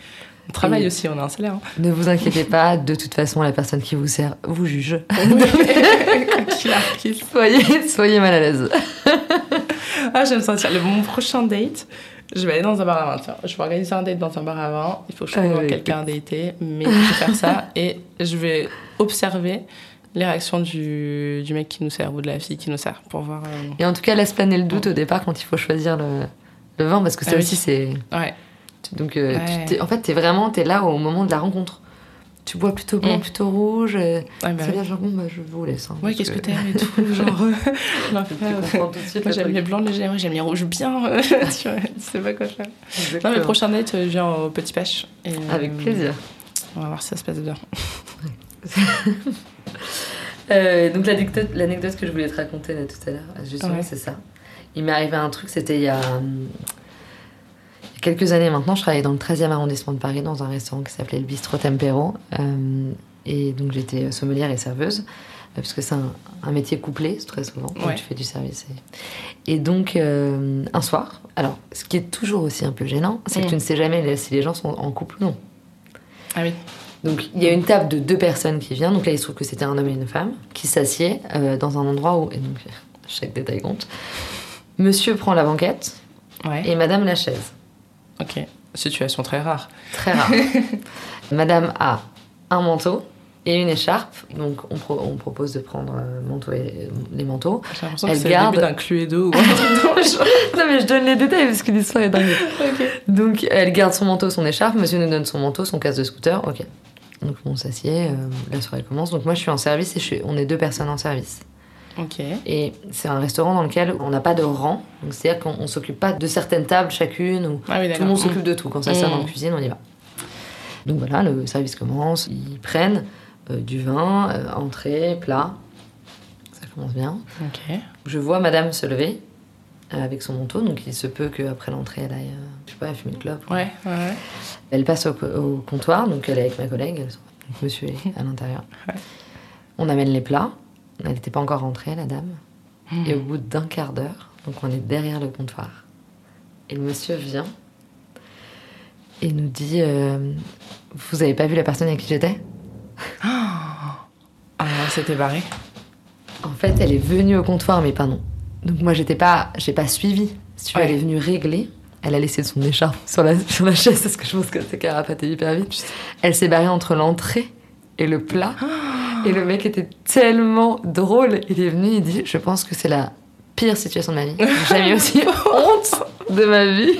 on travaille Et- aussi, on a un salaire. hein. Ne vous inquiétez pas, de toute façon, la personne qui vous sert vous juge. Soyez, soyez mal à l'aise. Ah, j'aime sentir. Le, mon prochain date, je vais aller dans un bar à vin. Tiens, je vais organiser un date dans un bar à vin. Il faut que je trouve Ah oui. quelqu'un à dater, mais je vais faire ça et je vais observer les réactions du, du mec qui nous sert ou de la fille qui nous sert pour voir. euh, Et en tout cas, laisse planer le doute au départ quand il faut choisir le, le vin, parce que ça Ah oui. aussi, c'est... Ouais. Donc, euh, tu Ouais. t'es- en fait, t'es vraiment t'es là au moment de la rencontre. Tu bois plutôt blanc, Mm. plutôt rouge. euh, Ouais, bah c'est bien, genre, bon, bah, je vous laisse. hein, Ouais, qu'est-ce que t'aimes et tout, genre. euh, non, Tu euh, Moi j'aime les blancs légers, j'aime les rouges bien. tu vois, tu sais pas quoi faire. Non, mais prochain date, je viens au Petit Pêche. et, Avec plaisir. On va voir si ça se passe bien. Euh, donc l'anecdote, l'anecdote que je voulais te raconter là tout à l'heure, justement, Ouais. c'est ça. Il m'est arrivé un truc, c'était il y a, hum, il y a quelques années maintenant, je travaillais dans le 13e arrondissement de Paris, dans un restaurant qui s'appelait le Bistro Tempero. euh, et donc j'étais sommelière et serveuse, euh, parce que c'est un, un métier couplé, très souvent, quand Ouais. tu fais du service. Et, et donc, euh, un soir, alors, ce qui est toujours aussi un peu gênant, c'est que Mm. tu ne sais jamais si les gens sont en couple ou non. Ah oui. Donc il y a une table de deux personnes qui vient. Donc là, il se trouve que c'était un homme et une femme qui s'assied euh, dans un endroit où. Et donc chaque détail compte. Monsieur prend la banquette Ouais. et Madame la chaise. Ok. Situation très rare. Très rare. Madame a un manteau et une écharpe. Donc on, pro- on propose de prendre euh, manteau et, les manteaux. J'ai l'impression Elle que c'est garde- le début d'un Cluedo ou un non mais je donne les détails parce que l'histoire est dingue. Donc elle garde son manteau, son écharpe, monsieur nous donne son manteau, son casque de scooter, ok. Donc on s'assied, euh, la soirée commence. Donc moi je suis en service et je suis- on est deux personnes en service. Et c'est un restaurant dans lequel on n'a pas de rang, c'est-à-dire qu'on on s'occupe pas de certaines tables chacune, ou Ah oui, tout le monde s'occupe de tout. Quand ça sert dans la cuisine, on y va. Donc voilà, le service commence, ils prennent euh, du vin, euh, entrée, plat. Ça commence bien. Ok. Je vois madame se lever euh, avec son manteau, donc il se peut qu'après l'entrée, elle aille, je sais pas, fumer une clope. Ouais, ouais, ouais. Elle passe au, co- au comptoir, donc elle est avec ma collègue, sont- donc monsieur est à l'intérieur. Ouais. On amène les plats, elle n'était pas encore rentrée, la dame. Et au bout d'un quart d'heure, donc on est derrière le comptoir, Et le monsieur vient et nous dit euh, Vous avez pas vu la personne avec qui j'étais? Ah, c'était barré. En fait, elle est venue au comptoir, mais pas non. Donc moi, j'étais pas, j'ai pas suivi. Si tu veux, Ouais. elle est venue régler. Elle a laissé son écharpe sur la, sur la chaise parce que je pense qu'elle s'est carapaté hyper vite. Elle s'est barrée entre l'entrée et le plat. Et le mec était tellement drôle. Il est venu, il dit Je pense que c'est la pire situation de ma vie. J'ai jamais eu aussi honte de ma vie.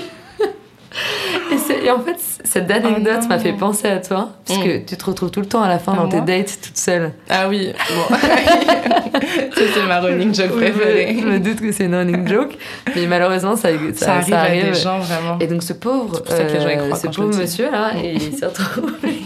Et, en fait, cette anecdote Oh m'a fait penser à toi, parce Mm. que tu te retrouves tout le temps à la fin À dans tes dates toute seule. Ah oui, bon. ça, c'est ma running joke Oui, préférée. je, me doute que c'est une running joke, mais malheureusement, ça, ça, Ça, arrive à des gens, vraiment. Et donc, ce pauvre, ça euh, ce pauvre monsieur, là, et il s'est retrouvé,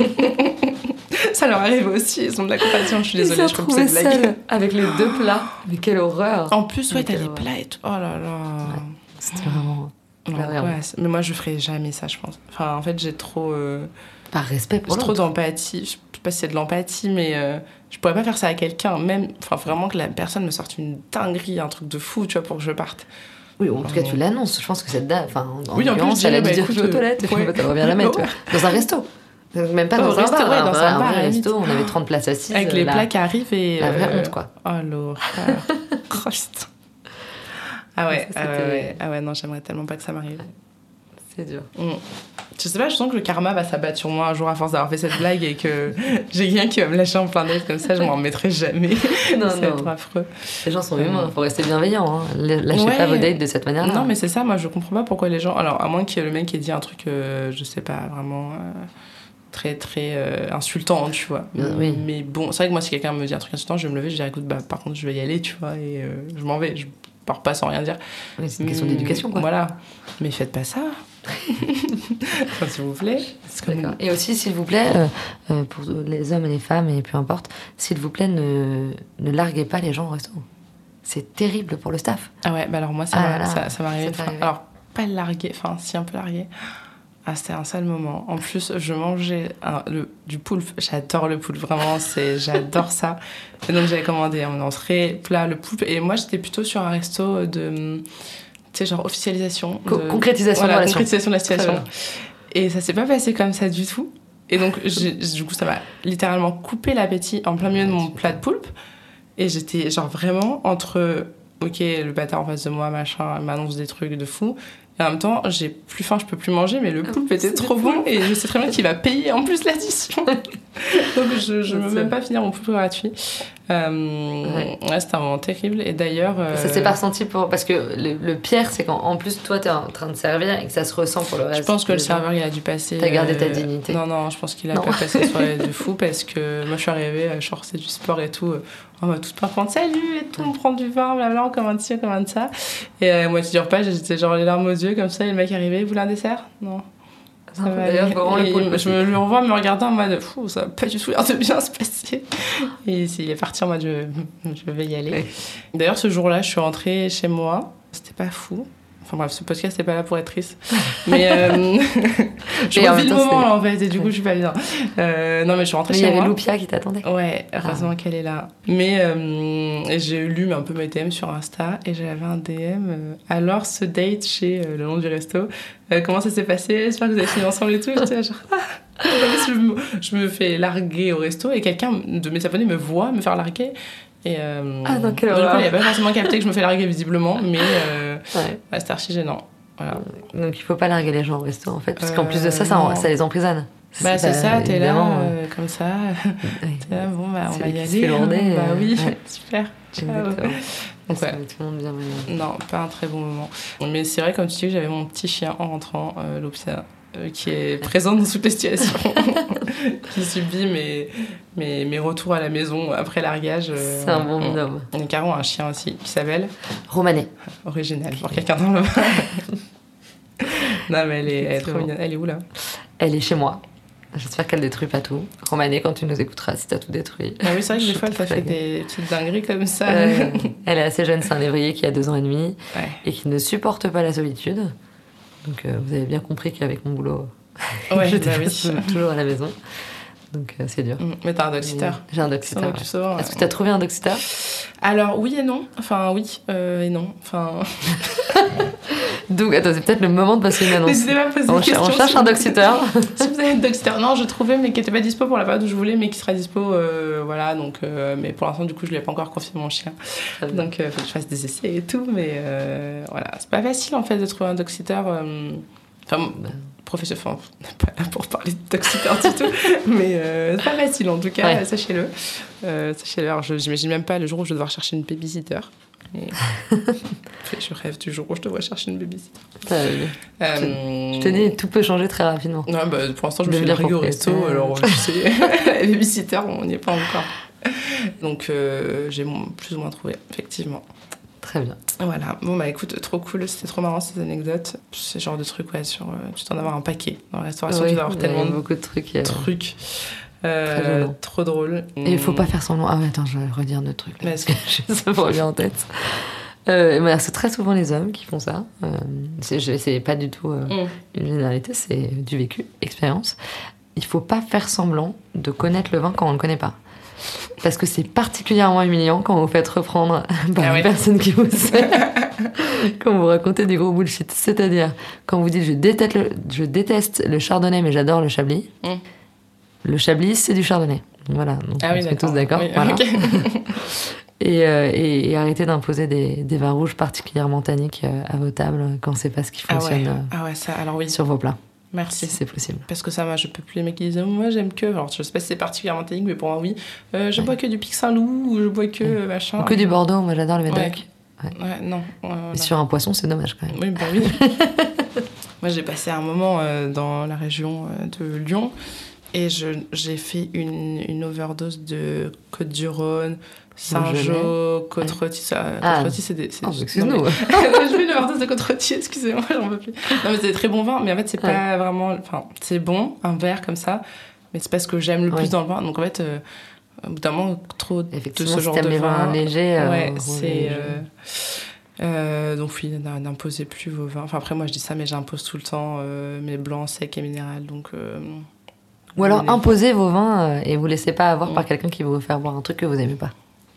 Ça leur arrive aussi, ils ont de la compassion, je suis désolée, je de la seul avec les deux plats. Mais quelle horreur En plus, ouais, t'as les plats et tout. Oh là là. C'était vraiment L'angoisse. Mais moi, je ferais jamais ça, je pense. Enfin, en fait, j'ai trop, euh, par respect pour j'ai trop d'empathie. Je sais pas si c'est de l'empathie, mais euh, je pourrais pas faire ça à quelqu'un. Même, enfin, vraiment que la personne me sorte une dinguerie, un truc de fou, tu vois, pour que je parte. Oui, en tout cas, tu l'annonces. Je pense que cette dame, enfin, en Oui, en plus, elle a dû bah, dire je vais aux toilettes, on revient la mettre, tu. Dans un resto. Même pas dans un resto, bar, ouais, un dans un un bar, resto, on avait 30 places assises. Avec les la- plats qui arrivent et. la vraie euh, honte, quoi. Oh l'horreur. Ah ouais, Ça, ah ouais, ah ouais, non, j'aimerais tellement pas que ça m'arrive. C'est dur. Mm. Je sais pas, je sens que le karma va s'abattre sur moi un jour à force d'avoir fait cette blague et que j'ai quelqu'un qui va me lâcher en plein date comme ça, je m'en remettrai jamais. Non, ça non. être affreux. Les gens sont humains, faut rester bienveillant. Hein. Lâchez Ouais. pas vos dates de cette manière-là. Non, mais c'est ça, moi je comprends pas pourquoi les gens. Alors, à moins que le mec ait dit un truc, euh, je sais pas, vraiment. euh, Très très euh, insultant, tu vois. Euh, oui. Mais bon, c'est vrai que moi, si quelqu'un me dit un truc insultant, je vais me lever, je vais dire écoute, bah, par contre, je vais y aller, tu vois, et euh, je m'en vais. Je pars pas sans rien dire. Oui, c'est une question d'éducation, quoi. Voilà. Mais faites pas ça. Enfin, S'il vous plaît. Et aussi, s'il vous plaît, euh, euh, pour les hommes et les femmes, et peu importe, s'il vous plaît, ne, ne larguez pas les gens au resto. C'est terrible pour le staff. Ah ouais, bah alors moi, ça Ah m'a- arrivé une fois. Alors, pas largué, enfin, si un peu largué. Ah, c'était un sale moment. En plus, je mangeais un- le, du poulpe. J'adore le poulpe, vraiment, c'est, j'adore ça. Et donc, j'avais commandé mon entrée, plat, le poulpe. Et moi, j'étais plutôt sur un resto de, tu sais, genre officialisation. De- concrétisation voilà, de la concrétisation de la situation. Et ça s'est pas passé comme ça du tout. Et donc, du coup, ça m'a littéralement coupé l'appétit en plein milieu de mon plat de poulpe. Et j'étais genre vraiment entre, ok, le bâtard en face de moi, machin, m'annonce des trucs de fou. Et en même temps, j'ai plus faim, je peux plus manger, mais le poulpe était trop bon et je sais très bien qu'il va payer en plus l'addition. Donc je, je Je veux même pas finir mon poulpe gratuit. Euh, Ouais. ouais, c'était un moment terrible. Et d'ailleurs. Ça euh, s'est pas ressenti pour. Parce que le, le pire, c'est quand en plus, toi, t'es en train de servir et que ça se ressent pour le reste. Je pense que le serveur, il a dû passer. T'as gardé ta euh, dignité. Non, non, je pense qu'il a Non. pas passé soirée de fou parce que moi, je suis arrivée, euh, genre, c'est du sport et tout. On m'a tout par contre, salut et tout, on prend du vin, blabla, on commande ci, on commande ça. Et euh, moi, tu du repas, j'étais genre les larmes aux yeux comme ça, et le mec arrivé, vous voulez un dessert? Non. Ça va D'ailleurs, je me le revois me regardant en mode, Fou, ça va pas du tout l'air de bien se passer. Et il est parti en mode, je, je vais y aller. D'ailleurs, ce jour-là, je suis rentrée chez moi. C'était pas fou. Enfin bref, ce podcast n'est pas là pour être triste. Mais euh, je revis le moment là, en fait, et du coup, je suis pas bien. Euh, non, mais je suis rentrée Mais il y chez avait moi. Loupia qui t'attendait. Ouais, heureusement qu'elle est là. Mais euh, j'ai lu un peu mes DM sur Insta et j'avais un DM. euh, alors, ce date chez le nom du resto, comment ça s'est passé? J'espère que vous avez fini ensemble et tout. J'étais genre, ah je, me, je me fais larguer au resto et quelqu'un de mes abonnés me voit me faire larguer. Et euh, Ah, non, quelle donc, du coup, il pas forcément capté que je me fais larguer visiblement, mais euh, Ouais. bah, c'était archi gênant. Voilà. Donc il faut pas larguer les gens au resto en fait, parce qu'en plus de ça, Euh, ça, ça les emprisonne. Bah, c'est ça, t'es là, euh, comme ça. T'es là, bon, bah, on va y aller. hein. bah euh, oui, ouais. super. Ciao. Donc, ouais. met tout le monde bien mal. Non, pas un très bon moment. Mais c'est vrai, comme tu dis, que j'avais mon petit chien en rentrant, euh, Lopsia, euh, qui est présent dans toutes les situations, qui subit mes, mes, mes retours à la maison après largage. euh, C'est un bon on- binôme. On a carrément un chien aussi, qui s'appelle Romané. Original, pour quelqu'un dans le Non, mais elle est, elle est trop Exactement. mignonne. Elle est où, là? Elle est chez moi. J'espère qu'elle détruit pas tout. Romané, quand tu nous écouteras, si t'as tout détruit. Ah oui, c'est vrai que des fois, elle t'a fait des petites dingueries comme ça. Euh, elle est assez jeune, c'est un lévrier qui a deux ans et demi Ouais. et qui ne supporte pas la solitude. Donc euh, vous avez bien compris qu'avec mon boulot, Ouais, j'étais bah oui. toujours à la maison. Donc euh, c'est dur. Mm. Mais t'as un Doxiteur. J'ai un Doxiteur. Ouais. Est-ce que ouais. tu as trouvé un Doxiteur Alors oui et non. Enfin oui euh, et non. Enfin. Donc attends, c'est peut-être le moment de passer une annonce. N'hésitez pas à poser On, cher- on cherche si un Doxiteur. si vous avez une Dogstar, non, je trouvais, mais qui était pas dispo pour la période où je voulais, mais qui sera dispo, euh, voilà. Donc, mais pour l'instant, du coup, je lui ai pas encore confié mon chien. Donc, il faut que je fasse des essais et tout, mais voilà, c'est pas facile en fait de trouver un Doxiteur. Enfin, professionnel, enfin, pas là pour parler de Doxiteur du tout, mais euh, c'est pas facile en tout cas, Ouais. sachez-le. Euh, sachez-le. Alors, j'imagine même pas le jour où je vais devoir chercher une babysitter. Et- je rêve du jour où je devrais chercher une babysitter. Euh, Euh, Je te dis, tout peut changer très rapidement. Ouais, bah, pour l'instant, je me fais larguer au resto, alors je sais, babysitter, on n'y est pas encore. Donc, euh, j'ai plus ou moins trouvé, effectivement. Très bien. Voilà, bon, bah écoute, trop cool, c'était trop marrant ces anecdotes. Ce genre de trucs, ouais, sur, euh, tu dois en avoir un paquet. Dans la restauration, Oui, tu dois avoir tellement de beaucoup de trucs. euh, trucs. Euh, trop drôle. Et il faut pas faire semblant. Ah ouais, attends, je vais redire notre truc. Là, Mais que j'ai- ça me revient en tête. Euh, mais c'est très souvent les hommes qui font ça. Euh, c'est je- pas du tout Mm. une généralité, c'est du vécu, expérience. Il faut pas faire semblant de connaître le vin quand on le connaît pas. Parce que c'est particulièrement humiliant quand vous faites reprendre par Ah une personne qui vous sait. quand vous racontez du gros bullshit. C'est-à-dire, quand vous dites je déteste le, je déteste le chardonnay mais j'adore le chablis. Mm. Le chablis, c'est du chardonnay. Voilà. Donc, Ah oui, on est tous d'accord. Oui, voilà. Et, euh, et, et arrêtez d'imposer des, des vins rouges particulièrement tanniques euh, à vos tables quand c'est pas ce qui Ah fonctionne ouais. euh, ah ouais, ça, alors oui, sur vos plats, merci. si c'est possible. Parce que ça, moi, je peux plus les mecs qui disent moi j'aime que. Alors, je sais pas si c'est particulièrement technique, mais pour moi, oui. Euh, je Ouais. bois que du Pic Saint-Loup ou je bois que euh, machin. Ou que du Bordeaux, moi j'adore le Médoc. Ouais. Ouais, non. voilà. sur un poisson, c'est dommage quand même. Oui, bah oui. Moi, j'ai passé un moment euh, dans la région euh, de Lyon et j'ai fait une, une overdose de Côte-du-Rhône, Saint-Jean, Côte-Rôti. Ça, Ah. Côte-Rôti, c'est des. Oh, non, excuse-nous. mais- J'ai fait une overdose de Côte-Rôti, excusez-moi, j'en peux plus. Non, mais c'est des très bons vins, mais en fait, c'est Ouais. pas vraiment. Enfin, c'est bon, un verre comme ça, mais c'est pas ce que j'aime le plus dans le vin. Donc, en fait, euh, au bout d'un moment, trop de ce si genre t'aimes de les vins vin. légers, euh, ouais, c'est. léger. euh, euh, donc oui, n'imposez plus vos vins. Enfin après moi je dis ça, mais j'impose tout le temps euh, mes blancs, secs et minérales. Donc Ou alors imposez vos vins et vous laissez pas avoir Mm. par quelqu'un qui va vous faire boire un truc que vous aimez pas.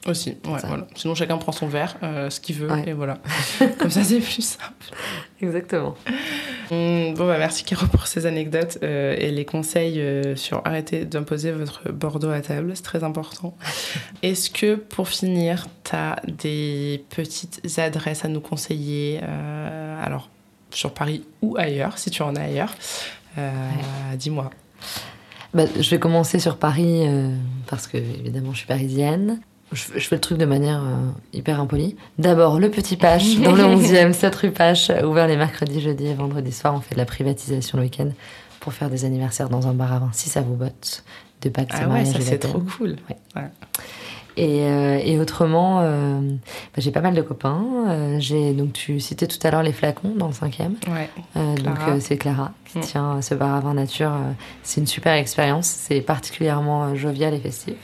Aussi, ouais, voilà. Sinon chacun prend son verre, euh, ce qu'il veut Ouais. et voilà. Comme ça c'est plus simple. Exactement. Hum, bon bah merci Caro pour ces anecdotes euh, et les conseils euh, sur arrêter d'imposer votre Bordeaux à table, c'est très important. Est-ce que pour finir, tu as des petites adresses à nous conseiller alors sur Paris ou ailleurs, si tu en as ailleurs Dis-moi. Bah, je vais commencer sur Paris euh, parce que évidemment je suis parisienne. Je, je fais le truc de manière euh, hyper impolie. D'abord le Petit Pache dans le 11e, 7 rue Pache, ouvert les mercredis, jeudis et vendredis soirs. On fait de la privatisation le week-end pour faire des anniversaires dans un bar à vin si ça vous botte. De Pâques, Ah ouais, ça c'est trop cool. Ouais. Ouais. Et, euh, et autrement, euh, bah, j'ai pas mal de copains. Euh, j'ai donc tu citais tout à l'heure les flacons dans le 5e. Ouais. Euh, donc euh, c'est Clara qui Mm. tient ce bar à vin nature. euh, c'est une super expérience. C'est particulièrement euh, jovial et festif.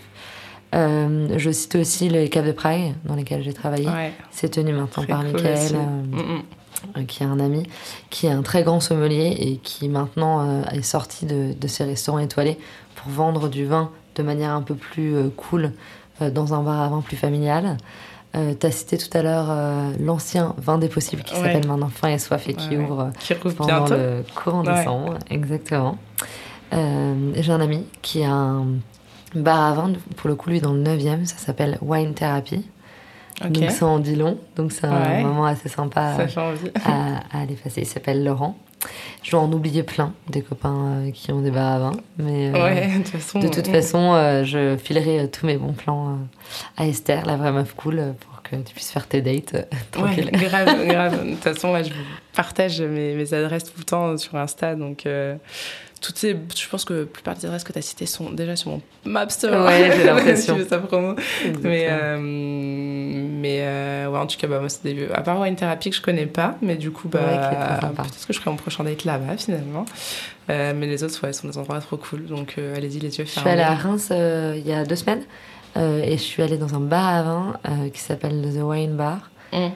Euh, je cite aussi les caves de Prague dans lesquelles j'ai travaillé. Ouais. C'est tenu maintenant Très par cool Michael, euh, Mm, mm. euh, qui est un ami, qui est un très grand sommelier et qui maintenant euh, est sorti de, de ses restaurants étoilés pour vendre du vin de manière un peu plus cool dans un bar à vin plus familial. Euh, T'as cité tout à l'heure euh, l'ancien vin des possibles qui Ouais. s'appelle Maintenant Faim et Soif et qui Ouais, ouvre Qui pendant bientôt. le courant Ouais. décembre, exactement. J'ai un ami qui a un bar à vin, pour le coup, lui, dans le 9e, ça s'appelle Wine Therapy. Donc ça en dit long, donc c'est un Ouais. moment assez sympa à, à aller passer. Il s'appelle Laurent. Je dois en oublier plein, des copains euh, qui ont des bars à vin. Mais euh, Ouais, de toute façon. de toute façon, euh, je filerai tous mes bons plans à Esther, la vraie meuf cool, pour que tu puisses faire tes dates euh, Ouais, tranquille. grave, grave. De toute façon, moi, je vous partage mes, mes adresses tout le temps sur Insta. Donc, euh, toutes ces, je pense que la plupart des adresses que tu as citées sont déjà sur mon Mapster. Ouais, j'ai l'impression. si promo. Mais, euh, mais euh, ouais, en tout cas, bah, moi, c'est des. À part Wine Therapy que je connais pas, mais du coup, bah, Ouais, peut-être que je ferai mon prochain date là-bas finalement. Euh, mais les autres, ouais, sont des endroits trop cool. Donc, allez-y, les yeux Je fermés. suis allée à Reims il y a deux semaines et je suis allée dans un bar à vin euh, qui s'appelle The Wine Bar. Mm.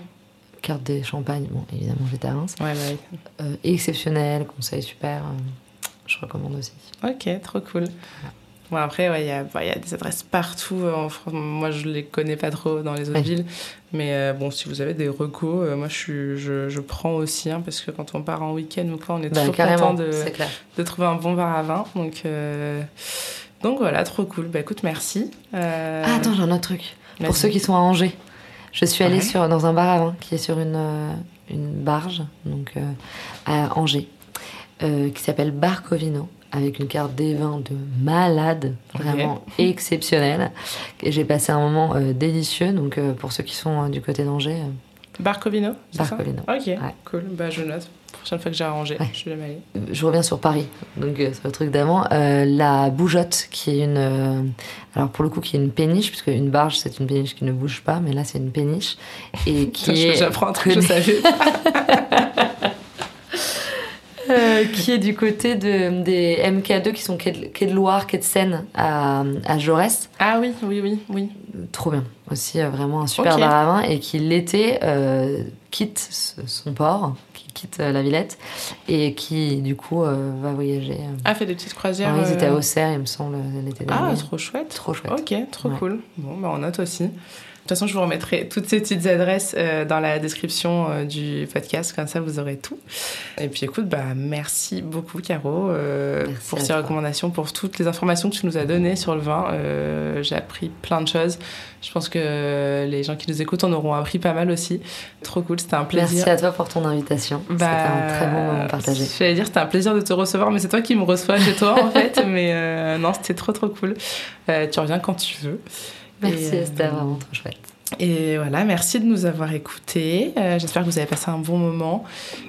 Carte des champagnes, bon, évidemment, j'étais à Reims. Ouais, ouais. Euh, exceptionnel, conseil super, euh, je recommande aussi. Ok, trop cool. Bon, après, il ouais, y, y, a des adresses partout en France. Moi, je les connais pas trop dans les autres villes. Mais euh, bon, si vous avez des recos, euh, moi, je, suis, je, je prends aussi. hein, parce que quand on part en week-end ou quoi, on est Bah, toujours carrément, content de, de trouver un bon bar à vin. Donc, euh, donc voilà, trop cool. Bah écoute, merci. Euh, Ah, attends, j'ai un autre truc. Pour ceux qui sont à Angers, je suis allée Ouais. sur, dans un bar à vin qui est sur une, euh, une barge, donc euh, à Angers, euh, qui s'appelle Bar Covino, avec une carte des vins de malade, vraiment exceptionnelle. Et j'ai passé un moment délicieux, donc pour ceux qui sont du côté d'Angers, Bar Covino Bar Covino. Ok, Ouais. cool. Bah je note. Prochaine fois que j'ai arrangé, Ouais. je suis jamais allée. je reviens sur Paris, donc euh, sur le truc d'avant. Euh, la bougeotte, qui est une. euh, alors pour le coup, qui est une péniche, puisque une barge, c'est une péniche qui ne bouge pas, mais là, c'est une péniche. Et qui est. J'apprends un truc, je savais. Euh, qui est du côté de, des MK2 qui sont quai de, quai de Loire, quai de Seine à, à Jaurès. Ah oui, oui, oui, oui. Trop bien. Aussi vraiment un super Ok. bar à vin et qui l'été quitte son port, quitte euh, la Villette et qui du coup euh, va voyager. euh. Ah, fait des petites croisières. Ouais, ils étaient à Auxerre, il me semble, l'été Ah, dernier. trop chouette. Trop chouette. Ok, trop Ouais. cool. Bon, bah on note aussi. De toute façon, je vous remettrai toutes ces petites adresses euh, dans la description euh, du podcast, comme ça vous aurez tout. Et puis écoute, bah merci beaucoup Caro euh, Merci pour ces toi. recommandations, pour toutes les informations que tu nous as données sur le vin. J'ai appris plein de choses. Je pense que les gens qui nous écoutent en auront appris pas mal aussi. Trop cool, c'était un plaisir. Merci à toi pour ton invitation. C'était un très bon moment partagé. Bah, J'allais dire, c'était un plaisir de te recevoir, mais c'est toi qui me reçois chez toi, en fait. Mais non, c'était trop, trop cool. Tu reviens quand tu veux. Merci euh, Esther, vraiment trop chouette. Et voilà, merci de nous avoir écoutés. Euh, J'espère que vous avez passé un bon moment.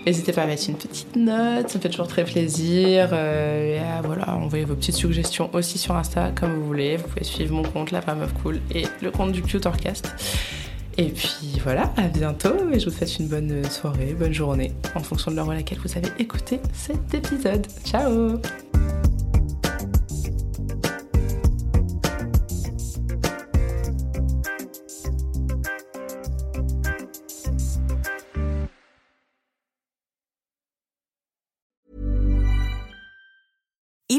N'hésitez pas à mettre une petite note, ça me fait toujours très plaisir. Euh, et à, voilà, envoyez vos petites suggestions aussi sur Insta, comme vous voulez. Vous pouvez suivre mon compte, La Meuf Cool, et le compte du Cute Orcast. Et puis voilà, à bientôt et je vous souhaite une bonne soirée, bonne journée, en fonction de l'heure à laquelle vous avez écouté cet épisode. Ciao